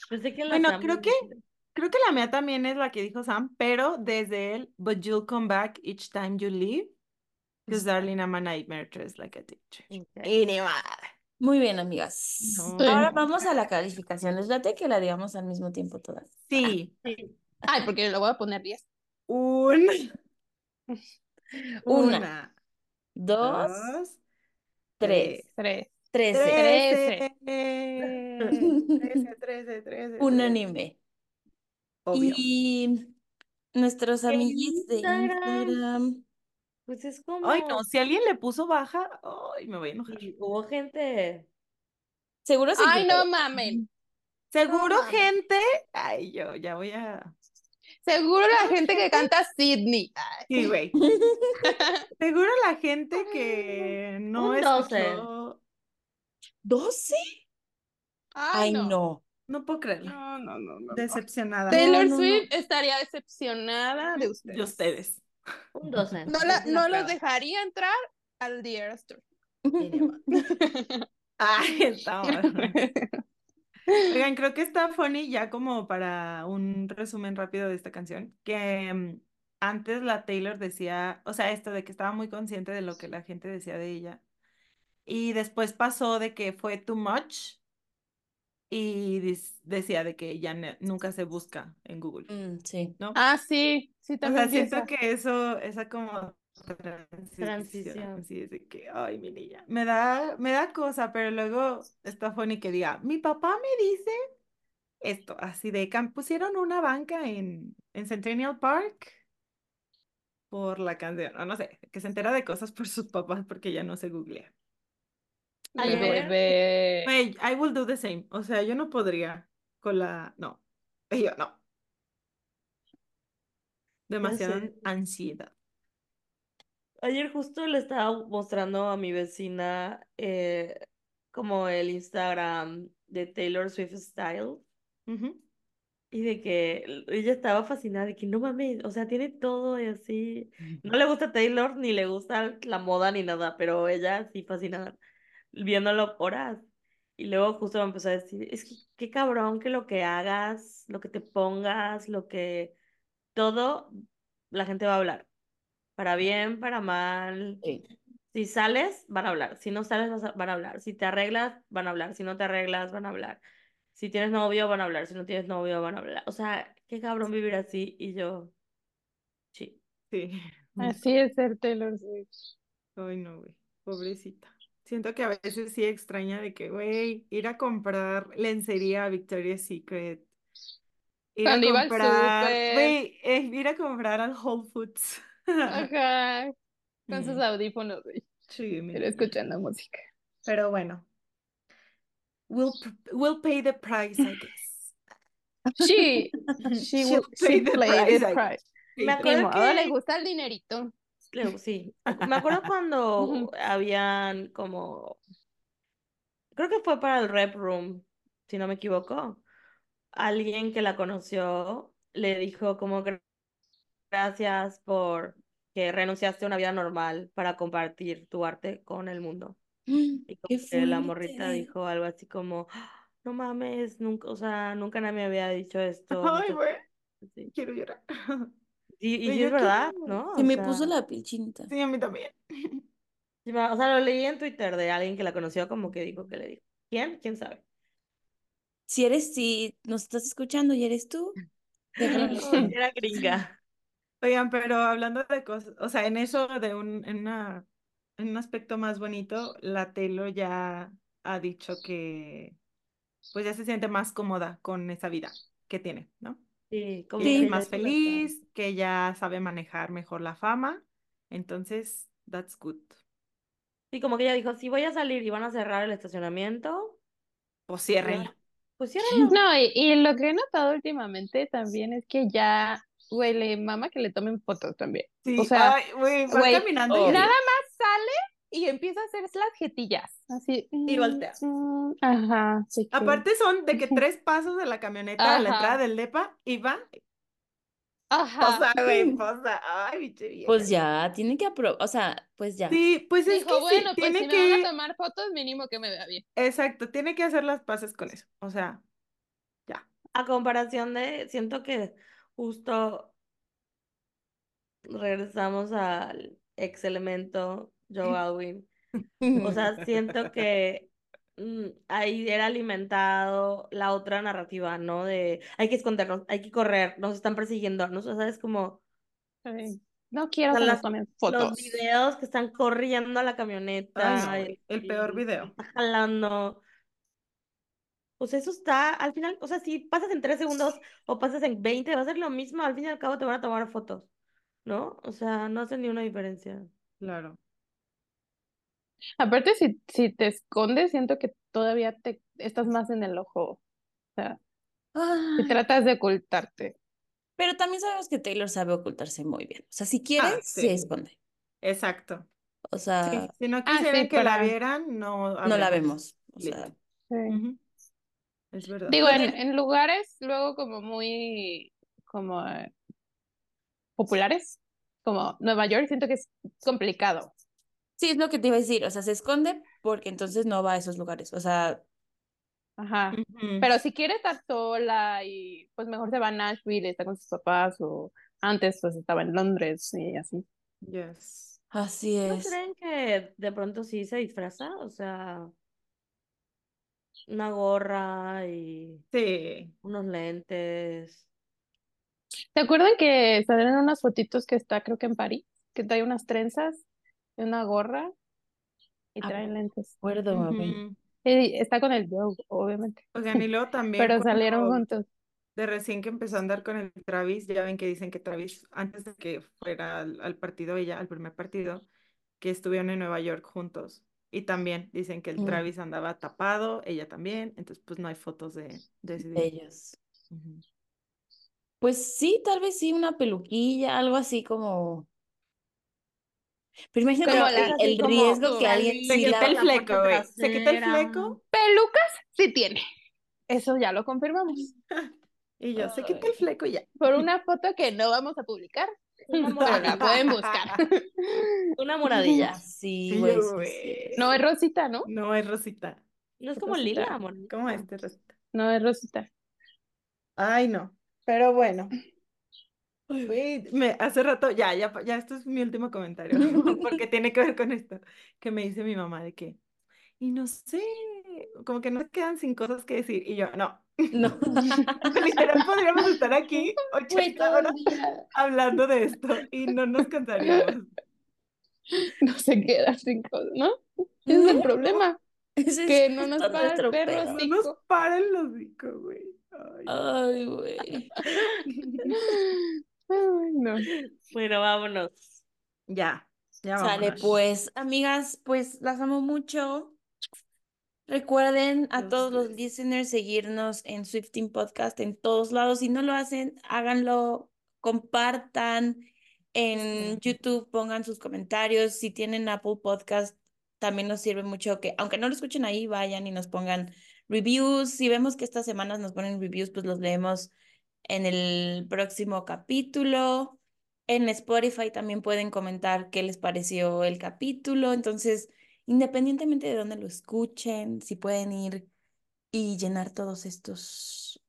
Pensé que la Bueno, Sam creo que-. Creo que la mía también es la que dijo Sam, pero desde él, but you'll come back each time you leave. Because darling, I'm a nightmare dressed like a teacher. Ok. Y ni madre. Muy bien, amigas. No. Ahora vamos a la calificación. Les late que la digamos al mismo tiempo todas. Sí. Sí. Ay, porque le voy a poner 10. Un, Una, una, dos, dos, tres, Tres. trece. trece. Trece, trece, trece. Unánime. Obvio. Y nuestros En amiguis de Instagram. Pues es como... Ay, no, si alguien le puso baja, ay, me voy a enojar. Hubo gente... Seguro se Ay, no mamen. Seguro No. gente, ay, yo ya voy a... Seguro la gente que canta Sydney. Ay. Sí, güey. Seguro la gente que no Un doce. escuchó ¿12? Ay, Ay, no. no. No puedo creerlo. No, no, no, no. Decepcionada. Taylor No, no, no. Swift estaría decepcionada de ustedes. De ustedes. Un 12. No, la, no los dejaría entrar al The Eras Tour. Ay, está. Oigan, creo que está funny ya como para un resumen rápido de esta canción, que mm, antes la Taylor decía, o sea, esto de que estaba muy consciente de lo que la gente decía de ella, y después pasó de que fue too much y decía de que ya nunca se busca en Google, Mm, sí. ¿no? ah, sí, sí, O sea, también siento que eso, esa como transición, Transición. sí, es de que, ay, mi niña, me da, me da cosa, pero luego está funny que diga, mi papá me dice esto, así de, cam- pusieron una banca en, en Centennial Park por la canción, o no sé, que se entera de cosas por sus papás porque ya no se googlea. Ay, bebé. I will do the same, o sea, yo no podría con la, no, yo no. Demasiada sé. ansiedad. Ayer justo le estaba mostrando a mi vecina eh, como el Instagram de Taylor Swift Style y de que ella estaba fascinada de que no mames, o sea, tiene todo y así. No le gusta Taylor ni le gusta la moda ni nada, pero ella sí fascinada viéndolo horas. Y luego justo me empezó a decir, es que qué cabrón que lo que hagas, lo que te pongas, lo que todo, la gente va a hablar. Para bien, para mal. Sí. Si sales, van a hablar. Si no sales, van a hablar. Si te arreglas, van a hablar. Si no te arreglas, van a hablar. Si tienes novio, van a hablar. Si no tienes novio, van a hablar. O sea, qué cabrón vivir así. Y yo, sí. Sí. Así es ser Taylor Swift. Ay, no, güey. Pobrecita. Siento que a veces sí extraña de que, güey, ir a comprar lencería a Victoria's Secret. Ir a Cuando iba al comprar, súper. güey, eh, ir a comprar al Whole Foods. Ajá. Con sus audífonos, güey. Sí, mi Pero escuchando música. Pero bueno. We'll, p- we'll pay the price, I guess. She, she, She'll will- pay she the price, the I price. Me. Ni acuerdo modo, le que, gusta el dinerito. Sí. Me acuerdo cuando habían como, creo que fue para el Rep Room, si no me equivoco. Alguien que la conoció le dijo como "Gra- gracias por que renunciaste a una vida normal para compartir tu arte con el mundo. Y como que la morrita dijo algo así como, "Ah, no mames, nunca, o sea, nunca nadie me había dicho esto. Ay, güey, gracias", sí. quiero llorar. Y, y sí yo es verdad, ¿no? Se O me sea, puso la piel chinita. Sí, a mí también. o sea, lo leí en Twitter de alguien que la conoció, como que dijo que le dijo. ¿Quién? ¿Quién sabe? Si eres, si nos estás escuchando y eres tú, era gringa. Oigan, pero hablando de cosas, o sea, en eso de un, en una, en un aspecto más bonito, la Taylor ya ha dicho que pues ya se siente más cómoda con esa vida que tiene, ¿no? Sí, como Que Sí. es más ya- feliz, que ya sabe manejar mejor la fama, entonces, that's good. Sí, como que ella dijo, si voy a salir y van a cerrar el estacionamiento, Pues ciérrenlo. pues ciérrenlo. No, y, y lo que he notado últimamente también es que ya, güey, le mama que le tomen fotos también. Sí, O sea, güey, caminando y obvio. Nada más sale y empieza a hacer las jetillas. Así. Y mm, voltea. mm, ajá. que- Aparte son de que tres pasos de la camioneta a la entrada del depa y va, Ajá. posa, güey, posa, ay, biche vieja. Pues ya, tiene que aprobar, o sea, pues ya. Sí, pues es Dijo, que sí, bueno, pues tiene si me que, van a tomar fotos, mínimo que me vea bien. exacto, tiene que hacer las paces con eso, o sea, ya. A comparación de, siento que justo regresamos al ex elemento Joe Alwyn. O sea, siento que mm, ahí era alimentado la otra narrativa, ¿no? De hay que escondernos, hay que correr, nos están persiguiendo, ¿no? O sea, es como Sí. No quiero O sea, que nos las- tomen los fotos. videos que están corriendo a la camioneta. Ay, el peor video. jalando. Pues eso está, al final, o sea, si pasas en tres segundos o pasas en 20, va a ser lo mismo, al fin y al cabo te van a tomar fotos, ¿no? O sea, no hace ni una diferencia. Claro. Aparte, si, si te escondes, siento que todavía te estás más en el ojo. O sea, si Ay, tratas de ocultarte. Pero también sabemos que Taylor sabe ocultarse muy bien. O sea, si quiere, Ah, se esconde. Exacto. O Sí, sea, si no Ah, quisieran sí, que la vieran, no no la vemos. O sea. Es verdad. Digo, Pues en lugares luego como muy como eh, populares, como Nueva York, siento que es complicado. Sí, es lo que te iba a decir. O sea, se esconde porque entonces no va a esos lugares. O sea, Ajá. Pero si quiere estar sola y pues mejor se va a Nashville, está con sus papás o antes pues estaba en Londres y así. Yes. así ¿No es. creen que de pronto sí se disfraza? O sea, una gorra y Sí. unos lentes. ¿Te acuerdan que salieron unas fotitos que está creo que en París? Que trae unas trenzas y una gorra y Ah, trae lentes. acuerdo. Ujú. Y está con el Joe, obviamente. Oigan, y luego también Pero salieron juntos. de recién que empezó a andar con el Travis, ya ven que dicen que Travis, antes de que fuera al, al partido ella, al primer partido, que estuvieron en Nueva York juntos. Y también dicen que el Mm. Travis andaba tapado, ella también, entonces pues no hay fotos de, de ese día. Ellos. Pues sí, tal vez sí, una peluquilla, algo así como. Pero imagínate Como el, las el riesgo que alguien Se quita la. el la fleco, güey. Se quita el fleco Pelucas sí tiene. Eso ya lo confirmamos. y yo, se quita el fleco y ya. Por una foto que no vamos a publicar, Una pero la moradilla. pueden buscar. Una moradilla. Sí, güey. sí, sí. güey. No es Rosita, ¿no? No es Rosita. No es como Rosita. lila, amor. ¿Cómo este Rosita? No es Rosita. Ay, no. Pero bueno. Güey, me, hace rato, ya, ya, ya, esto es mi último comentario, porque tiene que ver con esto, que me dice mi mamá de que, y no sé, como que no se quedan sin cosas que decir, y yo, no, No. literal podríamos estar aquí Güey, 80 todo el horas hablando de esto y no nos cansaríamos. No se queda sin cosas, ¿no? Ese es el problema. Ese es Que no nos para el perro. No nos para el hocico, güey. Ay, güey. Ay, no. Bueno, vámonos. Ya, ya Sale vámonos. pues, amigas, pues las amo mucho. Recuerden a todos los listeners seguirnos en Swifting Podcast en todos lados. Si no lo hacen, háganlo, compartan en. YouTube, pongan sus comentarios. Si tienen Apple Podcast, también nos sirve mucho que, aunque no lo escuchen ahí, vayan y nos pongan reviews. Si vemos que estas semanas nos ponen reviews, pues los leemos en el próximo capítulo. En Spotify también pueden comentar qué les pareció el capítulo. Entonces, independientemente de dónde lo escuchen, si pueden ir y llenar todos estos,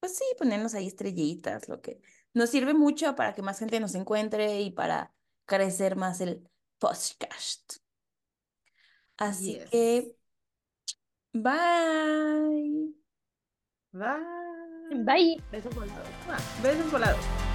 pues sí, ponernos ahí estrellitas, lo que nos sirve mucho para que más gente nos encuentre y para crecer más el podcast. Así Yes. que, bye. Bye. Bye. Besos volados. Besos volados.